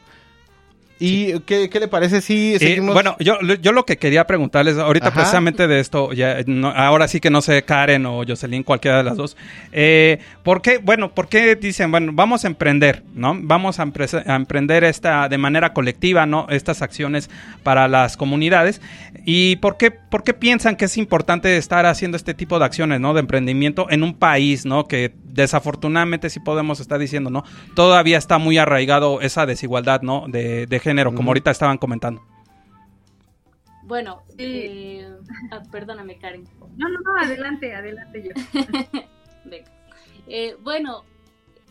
¿Y qué, qué le parece si Eh, seguimos? bueno, yo, yo lo que quería preguntarles ahorita Ajá. precisamente de esto, ya, no- ahora sí que no sé Karen o Jocelyn, cualquiera de las dos. Eh, ¿Por qué, bueno, por qué dicen, bueno, vamos a emprender, ¿no? Vamos a, empresa- a emprender esta de manera colectiva, ¿no? Estas acciones para las comunidades. ¿Y por qué, por qué piensan que es importante estar haciendo este tipo de acciones, ¿no? De emprendimiento en un país, ¿no? Que desafortunadamente sí podemos estar diciendo, ¿no? Todavía está muy arraigado esa desigualdad, ¿no? De, de género, como ahorita estaban comentando. Bueno, eh, ah, perdóname Karen. No, no, no, adelante, adelante yo. Venga. Eh, bueno,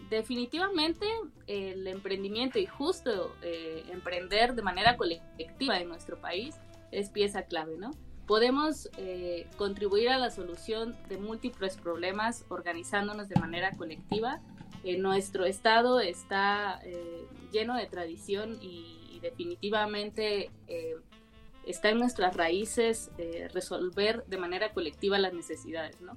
definitivamente el emprendimiento y justo eh, emprender de manera colectiva en nuestro país es pieza clave, ¿no? Podemos eh, contribuir a la solución de múltiples problemas organizándonos de manera colectiva. Eh, nuestro estado está eh, lleno de tradición y definitivamente eh, está en nuestras raíces eh, resolver de manera colectiva las necesidades, ¿no?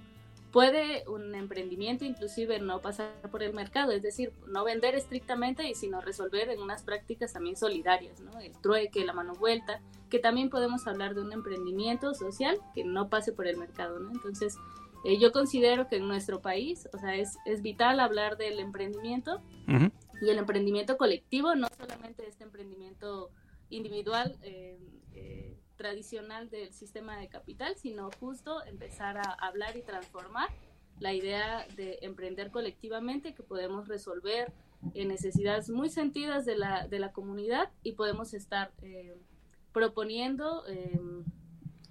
Puede un emprendimiento inclusive no pasar por el mercado, es decir, no vender estrictamente y sino resolver en unas prácticas también solidarias, ¿no? El trueque, la mano vuelta, que también podemos hablar de un emprendimiento social que no pase por el mercado, ¿no? Entonces, eh, yo considero que en nuestro país, o sea, es, es vital hablar del emprendimiento. Y el emprendimiento colectivo, no solamente este emprendimiento individual eh, eh, tradicional del sistema de capital, sino justo empezar a hablar y transformar la idea de emprender colectivamente que podemos resolver eh, necesidades muy sentidas de la, de la comunidad y podemos estar eh, proponiendo eh,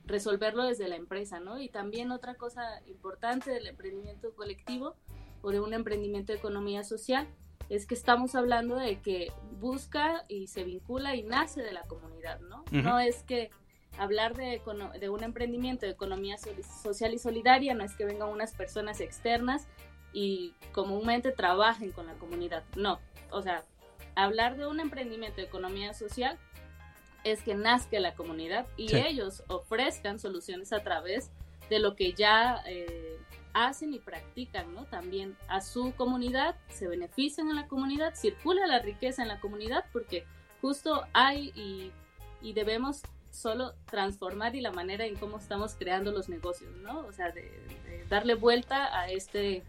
resolverlo desde la empresa, ¿no? Y también otra cosa importante del emprendimiento colectivo o de un emprendimiento de economía social es que estamos hablando de que busca y se vincula y nace de la comunidad, ¿no? No es que hablar de, de un emprendimiento de economía social y solidaria no es que vengan unas personas externas y comúnmente trabajen con la comunidad, no, o sea, hablar de un emprendimiento de economía social es que nazca la comunidad y Sí. ellos ofrezcan soluciones a través de lo que ya eh, hacen y practican, ¿no? También a su comunidad, se benefician en la comunidad, circula la riqueza en la comunidad porque justo hay y, y debemos solo transformar y la manera en cómo estamos creando los negocios, ¿no? O sea, de, de darle vuelta a este,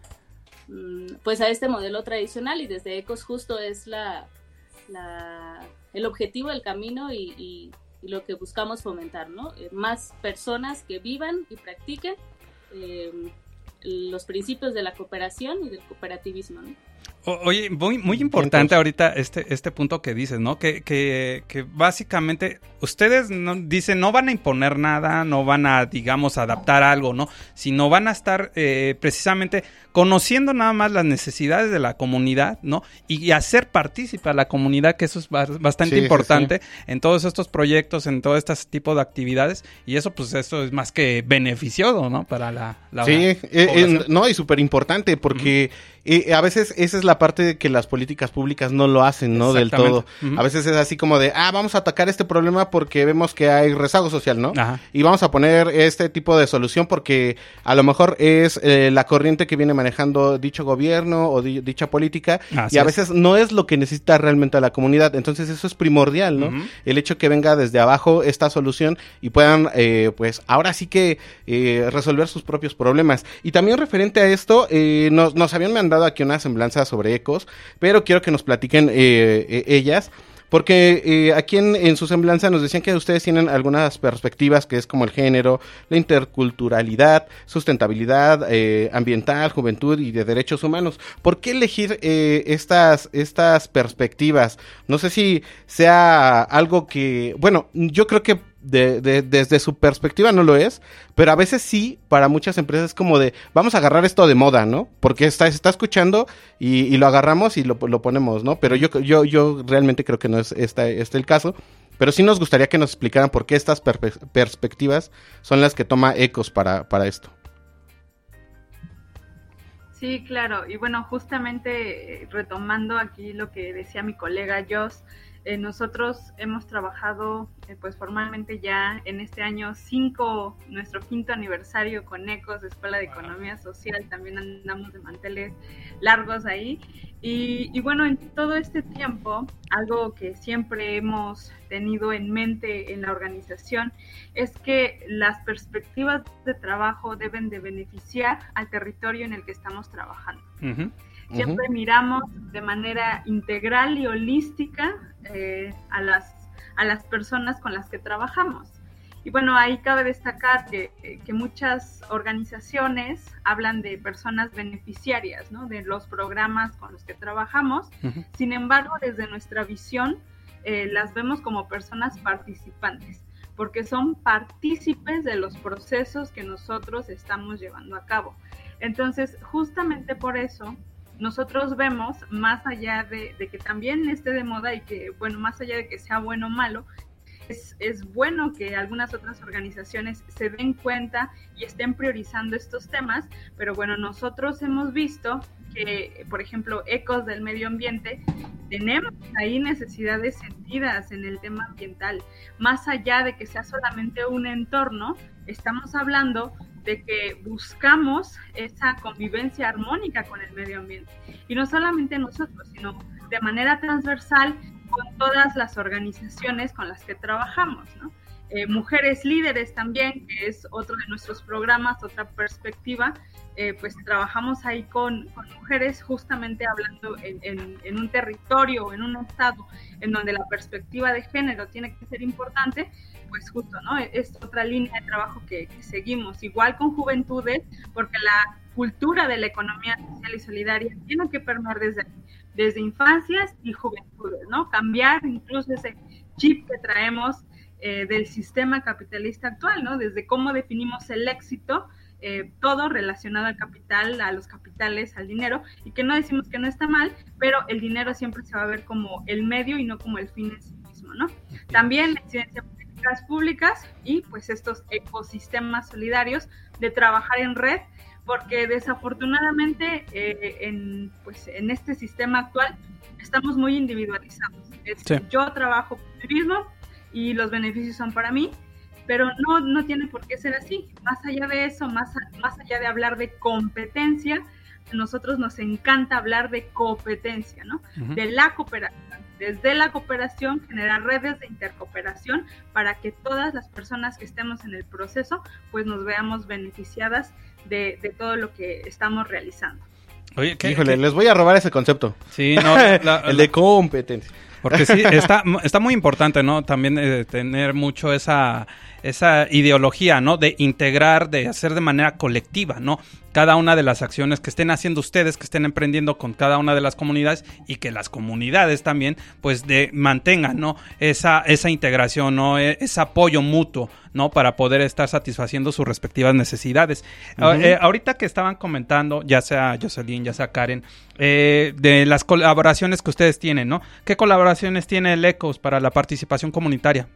mm, pues a este modelo tradicional y desde Ecos justo es la, la- el objetivo, el camino y, y- y lo que buscamos fomentar, ¿no? Eh, más personas que vivan y practiquen eh, los principios de la cooperación y del cooperativismo, ¿no? O- Oye, muy, muy importante ahorita este, este punto que dices, ¿no? Que, que, que básicamente ustedes no, dicen no van a imponer nada, no van a, digamos, adaptar algo, ¿no? Sino van a estar eh, precisamente conociendo nada más las necesidades de la comunidad, ¿no? Y, hacer partícipe a la comunidad, que eso es ba- bastante Sí, sí, importante en todos estos proyectos, en todo este tipo de actividades. Y eso, pues, eso es más que beneficioso, ¿no? Para la, la Sí, eh, eh, no, y súper importante porque eh, a veces esa es la parte de que las políticas públicas no lo hacen, ¿no? Del todo. A veces es así como de, ah, vamos a atacar este problema porque vemos que hay rezago social, ¿no? Ajá. Y vamos a poner este tipo de solución porque a lo mejor es eh, la corriente que viene manejando dicho gobierno o di- dicha política Así y a es. veces no es lo que necesita realmente la comunidad. Entonces eso es primordial, ¿no? El hecho que venga desde abajo esta solución y puedan, eh, pues ahora sí que eh, resolver sus propios problemas. Y también referente a esto, eh, nos, nos habían mandado aquí una semblanza sobre ecos, pero quiero que nos platiquen eh, eh, ellas. Porque eh, aquí en, su semblanza nos decían que ustedes tienen algunas perspectivas que es como el género, la interculturalidad, sustentabilidad eh, ambiental, juventud y de derechos humanos. ¿Por qué elegir estas, estas perspectivas? No sé si sea algo que, bueno, yo creo que de- de- desde su perspectiva no lo es, pero a veces sí, para muchas empresas es como de, vamos a agarrar esto de moda, ¿no? Porque está, se está escuchando y, y lo agarramos y lo, lo ponemos, ¿no? Pero yo, yo, yo realmente creo que no es este, este el caso. Pero sí nos gustaría que nos explicaran por qué estas perspectivas son las que toma Ecos para, para esto. Sí, claro. Y bueno, justamente eh, retomando aquí lo que decía mi colega Joss, eh, nosotros hemos trabajado eh, pues formalmente ya en este año cinco, nuestro quinto aniversario con ECOS, Escuela de Economía Social, también andamos de manteles largos ahí. Y, y bueno, en todo este tiempo, algo que siempre hemos tenido en mente en la organización es que las perspectivas de trabajo deben de beneficiar al territorio en el que estamos trabajando. Ujú. Siempre miramos de manera integral y holística eh, a, las, a las personas con las que trabajamos. Y bueno, ahí cabe destacar que, eh, que muchas organizaciones hablan de personas beneficiarias, ¿no? De los programas con los que trabajamos. Sin embargo, desde nuestra visión, eh, las vemos como personas participantes, porque son partícipes de los procesos que nosotros estamos llevando a cabo. Entonces, justamente por eso, nosotros vemos, más allá de, que también esté de moda y que, bueno, más allá de que sea bueno o malo, es, es, bueno que algunas otras organizaciones se den cuenta y estén priorizando estos temas, pero bueno, nosotros hemos visto que, por ejemplo, Ecos del Medio Ambiente, tenemos ahí necesidades sentidas en el tema ambiental. Más allá de que sea solamente un entorno, estamos hablando de que buscamos esa convivencia armónica con el medio ambiente. Y no solamente nosotros, sino de manera transversal con todas las organizaciones con las que trabajamos, ¿no? Eh, mujeres líderes también, que es otro de nuestros programas, otra perspectiva, eh, pues trabajamos ahí con, con mujeres justamente hablando en, en, en, un territorio, en un estado en donde la perspectiva de género tiene que ser importante, pues justo, ¿no? Es otra línea de trabajo que, que seguimos, igual con juventudes, porque la cultura de la economía social y solidaria tiene que permear desde, desde infancias y juventudes, ¿no? Cambiar incluso ese chip que traemos eh, del sistema capitalista actual, ¿no? Desde cómo definimos el éxito, eh, todo relacionado al capital, a los capitales, al dinero, y que no decimos que no está mal, pero el dinero siempre se va a ver como el medio y no como el fin en sí mismo, ¿no? También la incidencia de políticas públicas y pues estos ecosistemas solidarios de trabajar en red, porque desafortunadamente eh, en, pues, en este sistema actual estamos muy individualizados. Es, sí. Yo trabajo por mí mismo, y los beneficios son para mí, pero no, no tiene por qué ser así. Más allá de eso, más, más allá de hablar de competencia, a nosotros nos encanta hablar de competencia, ¿no? Uh -huh. De la cooperación. Desde la cooperación, generar redes de intercooperación para que todas las personas que estemos en el proceso, pues nos veamos beneficiadas de, de todo lo que estamos realizando. Oye, ¿qué, Híjole, qué? les voy a robar ese concepto. Sí, no, la, la, el de competencia. Porque sí, está, está muy importante, ¿no? También eh, tener mucho esa, esa ideología, ¿no? De integrar, de hacer de manera colectiva, ¿no? Cada una de las acciones que estén haciendo ustedes, que estén emprendiendo con cada una de las comunidades y que las comunidades también, pues, de mantengan, ¿no? Esa, esa integración, ¿no? E, ese apoyo mutuo, ¿no? Para poder estar satisfaciendo sus respectivas necesidades. Uh -huh. eh, ahorita que estaban comentando, ya sea Jocelyn, ya sea Karen, eh, de las colaboraciones que ustedes tienen, ¿no? ¿Qué colaboraciones tiene el ECOS para la participación comunitaria?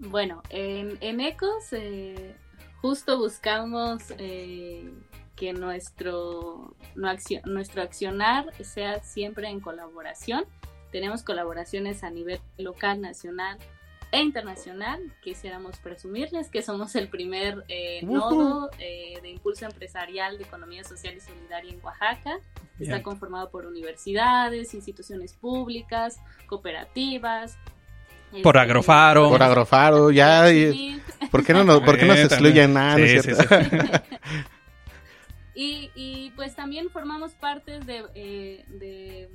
Bueno, en, en ECOS eh, justo buscamos eh, que nuestro, nuestro accionar sea siempre en colaboración. Tenemos colaboraciones a nivel local, nacional e internacional. Quisiéramos presumirles que somos el primer eh, uh -huh. nodo eh, de impulso empresarial de economía social y solidaria en Oaxaca. Bien. Está conformado por universidades, instituciones públicas, cooperativas, por Agrofaro. Por Agrofaro, ya. ¿Por qué no nos, por qué no se excluyen nada? Sí, ¿no sí, sí. y, y, pues también formamos parte de, eh, de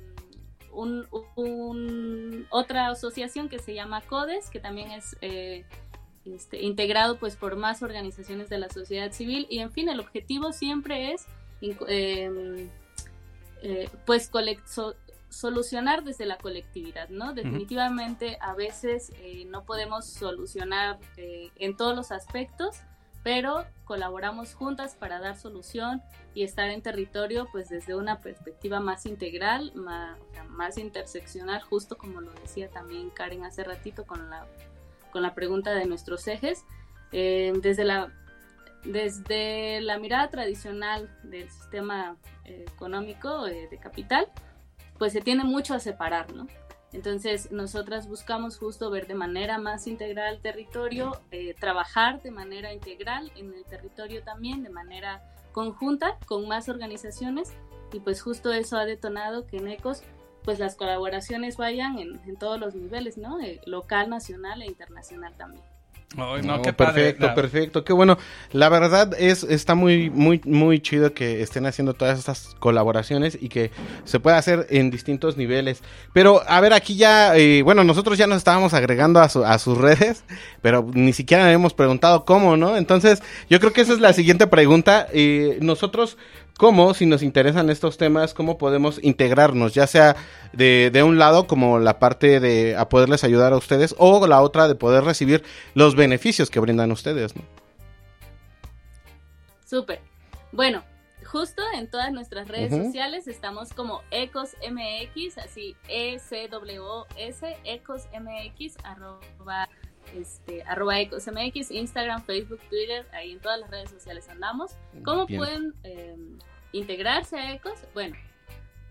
un, un, otra asociación que se llama CODES, que también es eh, este, integrado pues por más organizaciones de la sociedad civil. Y en fin, el objetivo siempre es eh, pues colecto solucionar desde la colectividad, ¿no? Definitivamente a veces eh, no podemos solucionar eh, en todos los aspectos, pero colaboramos juntas para dar solución y estar en territorio pues desde una perspectiva más integral, más, más interseccional, justo como lo decía también Karen hace ratito con la, con la pregunta de nuestros ejes, eh, desde la desde la mirada tradicional del sistema económico de capital, pues se tiene mucho a separar, ¿no? Entonces, nosotras buscamos justo ver de manera más integral el territorio, eh, trabajar de manera integral en el territorio también, de manera conjunta, con más organizaciones, y pues justo eso ha detonado que en ECOS, pues las colaboraciones vayan en, todos los niveles, ¿no? Eh, local, nacional e internacional también. Oh, no, no, qué perfecto, padre, perfecto, qué bueno. La verdad es está muy muy muy chido que estén haciendo todas estas colaboraciones y que se pueda hacer en distintos niveles. Pero a ver, aquí ya eh, bueno, nosotros ya nos estábamos agregando a, su, a sus redes, pero ni siquiera hemos preguntado cómo, ¿no? Entonces, yo creo que esa es la siguiente pregunta. Eh, nosotros cómo, si nos interesan estos temas, cómo podemos integrarnos, ya sea de, de, un lado como la parte de a poderles ayudar a ustedes o la otra de poder recibir los beneficios que brindan ustedes, ¿no? Súper. Bueno, justo en todas nuestras redes sociales estamos como EcosMX, así E-C-W-S, EcosMX, arroba, este, arroba EcosMX, Instagram, Facebook, Twitter, ahí en todas las redes sociales andamos. ¿Cómo Bien. pueden eh, integrarse a Ecos? Bueno,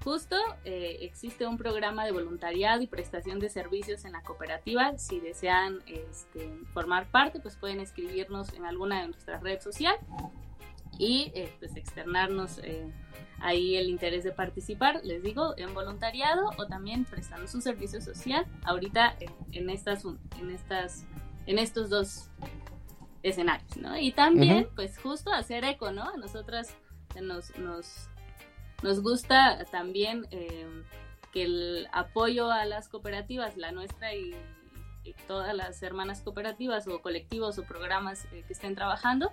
justo eh, existe un programa de voluntariado y prestación de servicios en la cooperativa. Si desean este, formar parte, pues pueden escribirnos en alguna de nuestras redes sociales y eh, pues externarnos eh, ahí el interés de participar, les digo, en voluntariado o también prestando su servicio social ahorita en, en estas en estas en estos dos escenarios, ¿no? Y también pues justo hacer eco, ¿no? A nosotras nos nos nos gusta también eh, que el apoyo a las cooperativas, la nuestra y, y todas las hermanas cooperativas o colectivos o programas que estén trabajando,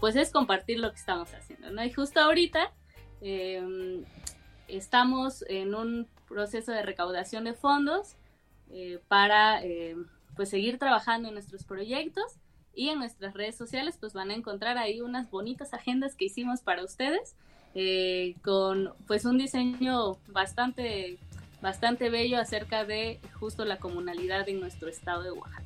pues es compartir lo que estamos haciendo, ¿no? Y justo ahorita eh, estamos en un proceso de recaudación de fondos eh, para eh, pues seguir trabajando en nuestros proyectos y en nuestras redes sociales pues van a encontrar ahí unas bonitas agendas que hicimos para ustedes eh, con pues un diseño bastante bastante bello acerca de justo la comunalidad en nuestro estado de Oaxaca.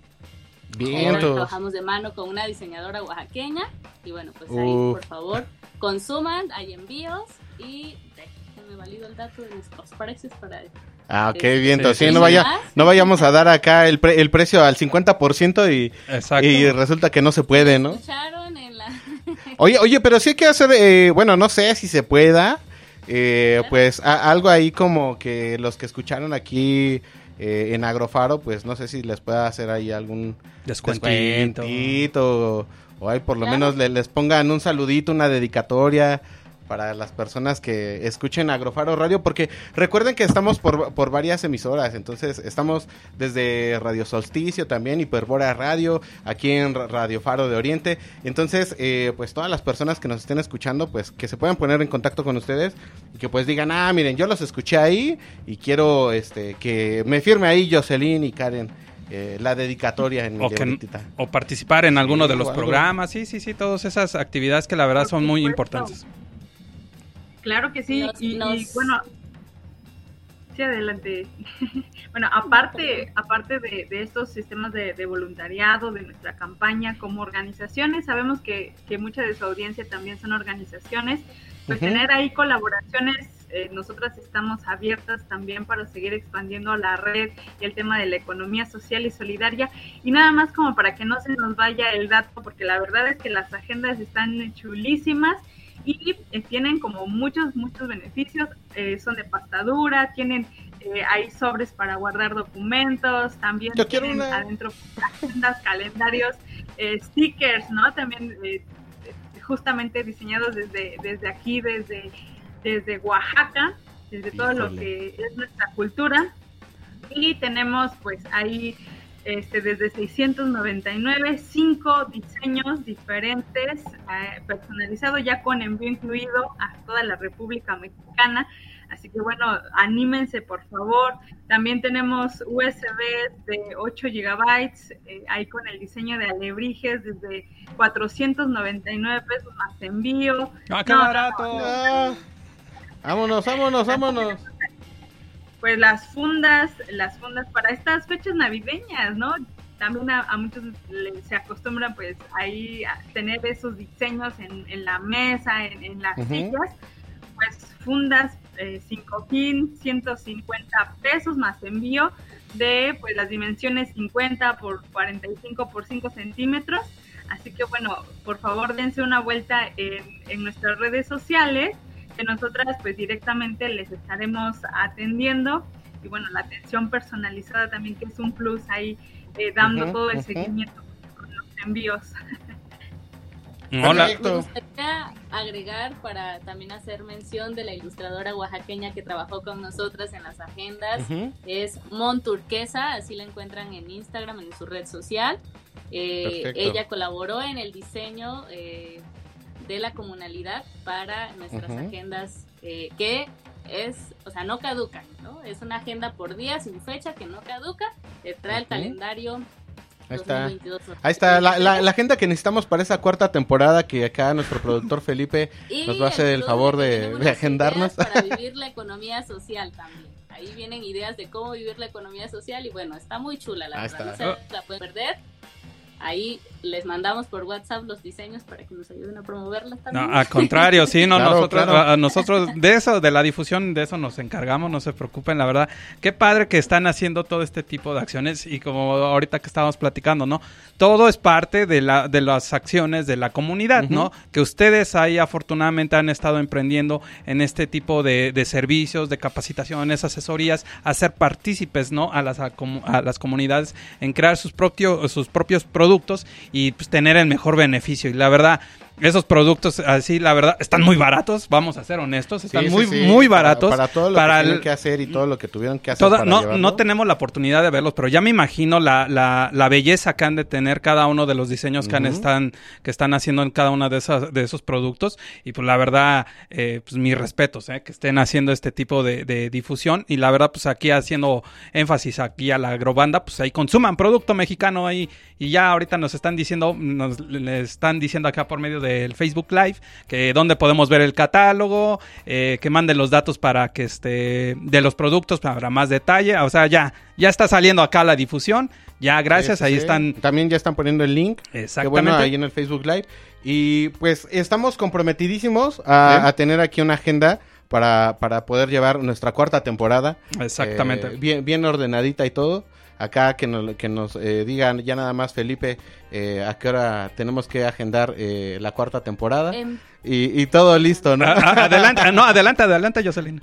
Bien, Ahora trabajamos de mano con una diseñadora oaxaqueña. Y bueno, pues ahí por favor consuman, hay envíos y déjenme valido el dato de nuestros precios para Ah, ok, este, viento. Sí, y no, vaya, no vayamos a dar acá el, pre- el precio al 50% y, y resulta que no se puede, ¿no? escucharon en la Oye, oye, pero sí hay que hacer, eh, bueno, no sé si se pueda, eh, pues a- algo ahí como que los que escucharon aquí eh, en Agrofaro, pues no sé si les pueda hacer ahí algún Descuentito. descuentito, o, o ahí por lo menos le- les pongan un saludito, una dedicatoria para las personas que escuchen Agrofaro Radio, porque recuerden que estamos por, por varias emisoras, entonces estamos desde Radio Solsticio también, Hiperbora Radio, aquí en Ra- Radio Faro de Oriente, entonces eh, pues todas las personas que nos estén escuchando, pues que se puedan poner en contacto con ustedes y que pues digan, ah, miren, yo los escuché ahí y quiero este que me firme ahí Jocelyn y Karen eh, la dedicatoria en mi O, que- o participar en alguno Sí, de los programas, sí, sí, sí, todas esas actividades que la verdad son muy importantes. Claro que sí, Nos- y, y, nos- bueno, sí, adelante. bueno, aparte, aparte de, de estos sistemas de, de voluntariado, de nuestra campaña como organizaciones, sabemos que, que mucha de su audiencia también son organizaciones, pues tener ahí colaboraciones, eh, nosotras estamos abiertas también para seguir expandiendo la red y el tema de la economía social y solidaria, y nada más como para que no se nos vaya el dato, porque la verdad es que las agendas están chulísimas y eh, tienen como muchos, muchos beneficios. eh, son de pastadura, tienen eh, hay sobres para guardar documentos, también Yo tienen una. adentro agendas, calendarios, eh, stickers, ¿no? También justamente diseñados desde, desde aquí, desde, desde Oaxaca, desde todo lo que es nuestra cultura. Y tenemos pues ahí este, desde 699, cinco diseños diferentes, eh, personalizados ya con envío incluido a toda la República Mexicana. Así que bueno, anímense por favor. También tenemos USB de 8 gigabytes, eh, ahí con el diseño de alebrijes desde 499 pesos más envío. ¡Ah, qué No, no, barato! no, Ah, vámonos, vámonos, vámonos. Pues las fundas, las fundas para estas fechas navideñas, ¿no? También a, a muchos se acostumbran pues ahí a tener esos diseños en, en la mesa, en, en las Ujú. sillas, pues fundas eh, 5,150 pesos más envío de pues las dimensiones 50 por 45 por 5 centímetros. Así que bueno, por favor dense una vuelta en, en nuestras redes sociales que nosotras pues directamente les estaremos atendiendo y bueno, la atención personalizada también que es un plus ahí eh, dando Ujú, todo el ujú. seguimiento con los envíos. Hola. Me gustaría agregar para también hacer mención de la ilustradora oaxaqueña que trabajó con nosotras en las agendas. Ujú. Es Monturquesa, así la encuentran en Instagram, en su red social. Eh, ella colaboró en el diseño eh, de la comunalidad para nuestras Ujú. agendas eh, que es, o sea, no caducan, ¿no? Es una agenda por día sin fecha que no caduca, te trae el calendario Ahí está. 2022. Ahí está la, la, la agenda que necesitamos para esa cuarta temporada que acá nuestro productor Felipe nos va a hacer el favor de, de agendarnos. Para vivir la economía social también. Ahí vienen ideas de cómo vivir la economía social y bueno, está muy chula la Ahí verdad. está. No se la pueden perder. Ahí les mandamos por WhatsApp los diseños para que nos ayuden a promoverlas No, también. al contrario, sí, no, Claro, nosotros, claro. a- a nosotros de eso, de la difusión, de eso nos encargamos, no se preocupen, la verdad. Qué padre que están haciendo todo este tipo de acciones y como ahorita que estábamos platicando, ¿no? Todo es parte de, la, de las acciones de la comunidad, ¿no? Que ustedes ahí afortunadamente han estado emprendiendo en este tipo de, de servicios, de capacitaciones, asesorías, a ser partícipes, ¿no? A las, a, a las comunidades en crear sus, propios sus propios productos y pues, tener el mejor beneficio. Y la verdad, esos productos así, la verdad, están muy baratos, vamos a ser honestos, están Sí, muy, sí, muy baratos. Para, todo lo para que el- que hacer y todo lo que tuvieron que hacer. Toda- para no, llevarlo. no tenemos la oportunidad de verlos, pero ya me imagino la, la, la belleza que han de tener cada uno de los diseños que, han están, que están haciendo en cada uno de, esas, de esos productos. Y pues la verdad, eh, pues mis respetos, eh, que estén haciendo este tipo de, de difusión. Y la verdad, pues aquí haciendo énfasis aquí a la agrobanda, pues ahí consuman producto mexicano ahí. Y ya ahorita nos están diciendo, nos le están diciendo acá por medio del Facebook Live, que donde podemos ver el catálogo, eh, que manden los datos para que este, de los productos para más detalle. O sea, ya, ya está saliendo acá la difusión. Ya, gracias, Sí, ahí sí. están. También ya están poniendo el link. Exactamente. bueno, ahí en el Facebook Live. Y pues estamos comprometidísimos a tener aquí una agenda para, para poder llevar nuestra cuarta temporada. Exactamente. Eh, bien, bien ordenadita y todo. Acá que nos, que nos eh, digan ya nada más, Felipe, eh, a qué hora tenemos que agendar eh, la cuarta temporada. Em, Y, y todo listo, ¿no? Ah, ah, adelante, ah, no, adelante, adelante, Jocelyn.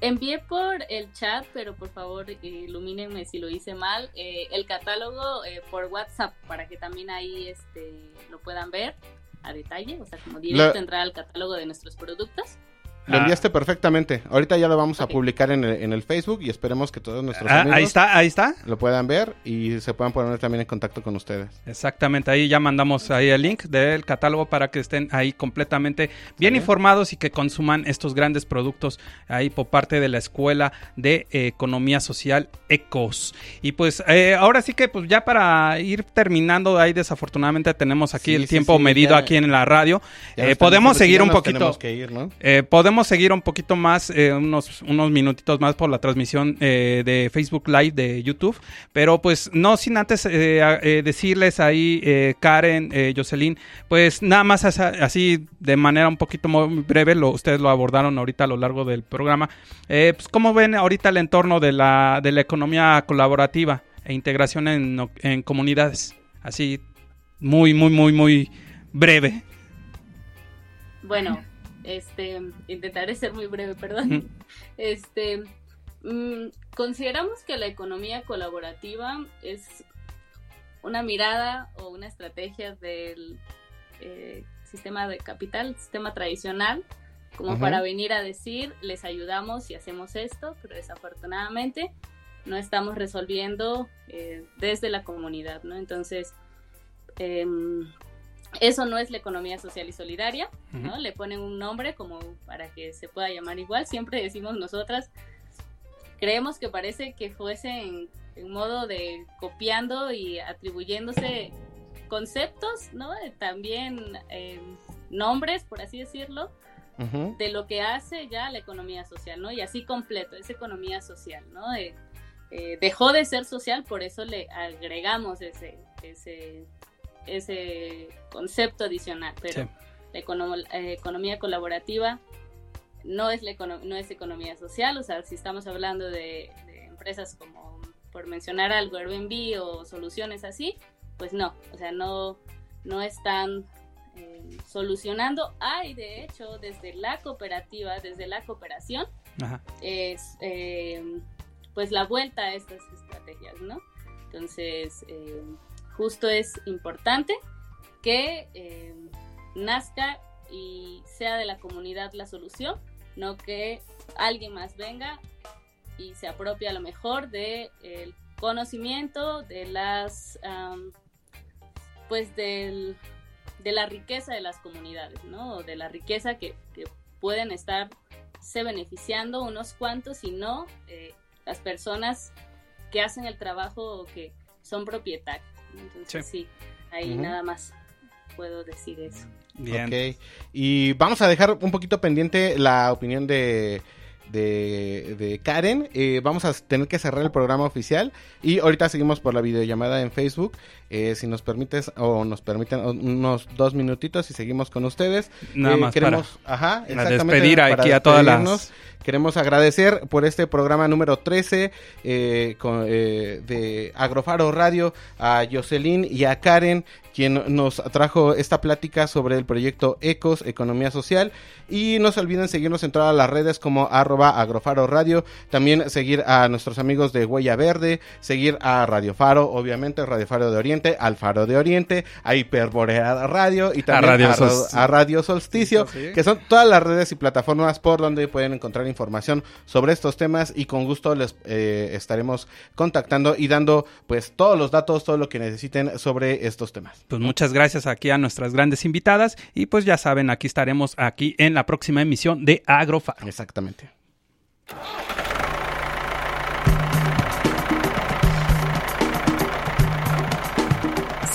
Envié por el chat, pero por favor ilumínenme si lo hice mal, eh, el catálogo eh, por WhatsApp para que también ahí este, lo puedan ver a detalle, o sea, como directo La- entrar al catálogo de nuestros productos. Lo Ah. enviaste perfectamente. Ahorita ya lo vamos a publicar en el, en el Facebook y esperemos que todos nuestros Ah, amigos ahí está, ahí está. lo puedan ver y se puedan poner también en contacto con ustedes. Exactamente, ahí ya mandamos ahí el link del catálogo para que estén ahí completamente bien informados y que consuman estos grandes productos ahí por parte de la Escuela de Economía Social ECOS. Y pues eh, ahora sí que pues ya para ir terminando, ahí desafortunadamente tenemos aquí Sí, el sí, tiempo medido ya- aquí en la radio. Eh, podemos seguir un poquito. tenemos que ir, ¿no? Eh, podemos seguir un poquito más, eh, unos, unos minutitos más por la transmisión eh, de Facebook Live de YouTube, pero pues no sin antes eh, eh, decirles ahí, eh, Karen, Jocelyn, pues nada más así de manera un poquito muy breve, lo, ustedes lo abordaron ahorita a lo largo del programa, pues cómo ven ahorita el entorno de la, de la economía colaborativa e integración en, en comunidades, así muy, muy, muy, muy breve. Bueno, este, intentaré ser muy breve, perdón. Este, mm, consideramos que la economía colaborativa es una mirada o una estrategia del eh, sistema de capital, sistema tradicional, como para venir a decir, les ayudamos y hacemos esto, pero desafortunadamente no estamos resolviendo eh, desde la comunidad, ¿no? Entonces, em, eso no es la economía social y solidaria, ¿no? Le ponen un nombre como para que se pueda llamar igual. Siempre decimos nosotras, creemos que parece que fuese en, en modo de copiando y atribuyéndose conceptos, ¿no? También eh, nombres, por así decirlo, de lo que hace ya la economía social, ¿no? Y así completo, es economía social, ¿no? Eh, eh, dejó de ser social, por eso le agregamos ese, ese, ese concepto adicional, pero Sí. la econo- eh, economía colaborativa no es, la econo- no es economía social, o sea, si estamos hablando de, de empresas como, por mencionar algo, Airbnb o soluciones así, pues no, o sea, no, no están eh, solucionando. Hay, de hecho, desde la cooperativa, desde la cooperación, Ajá. es eh, pues la vuelta a estas estrategias, ¿no? Entonces, eh, justo es importante que eh, nazca y sea de la comunidad la solución, no que alguien más venga y se apropie a lo mejor del conocimiento, de las, pues del, de la riqueza de las comunidades, ¿no? De la riqueza que, que pueden estar se beneficiando unos cuantos y no eh, las personas que hacen el trabajo o que son propietarios. Entonces sí, ahí nada más puedo decir eso. Bien. Ok. Y vamos a dejar un poquito pendiente la opinión de, de, de Karen. Eh, vamos a tener que cerrar el programa oficial. Y ahorita seguimos por la videollamada en Facebook. Eh, si nos permites o nos permiten unos dos minutitos y seguimos con ustedes. Nada Eh, más queremos, para- ajá, exactamente, despedir para aquí a todas las-. Queremos agradecer por este programa número 13 eh, con- eh, de Agrofaro Radio a Jocelyn y a Karen, quien nos trajo esta plática sobre el proyecto Ecos, Economía Social. Y no se olviden seguirnos en todas las redes como arroba Agrofaro Radio. También seguir a nuestros amigos de Huella Verde, seguir a Radio Faro, obviamente Radio Faro de Oriente, al Faro de Oriente, a Hiperborea Radio y también Radio a, Radio Solsticio, Sí. que son todas las redes y plataformas por donde pueden encontrar información sobre estos temas y con gusto les eh, estaremos contactando y dando pues todos los datos, todo lo que necesiten sobre estos temas. Pues muchas gracias aquí a nuestras grandes invitadas y pues ya saben, aquí estaremos aquí en la próxima emisión de Agrofaro. Exactamente.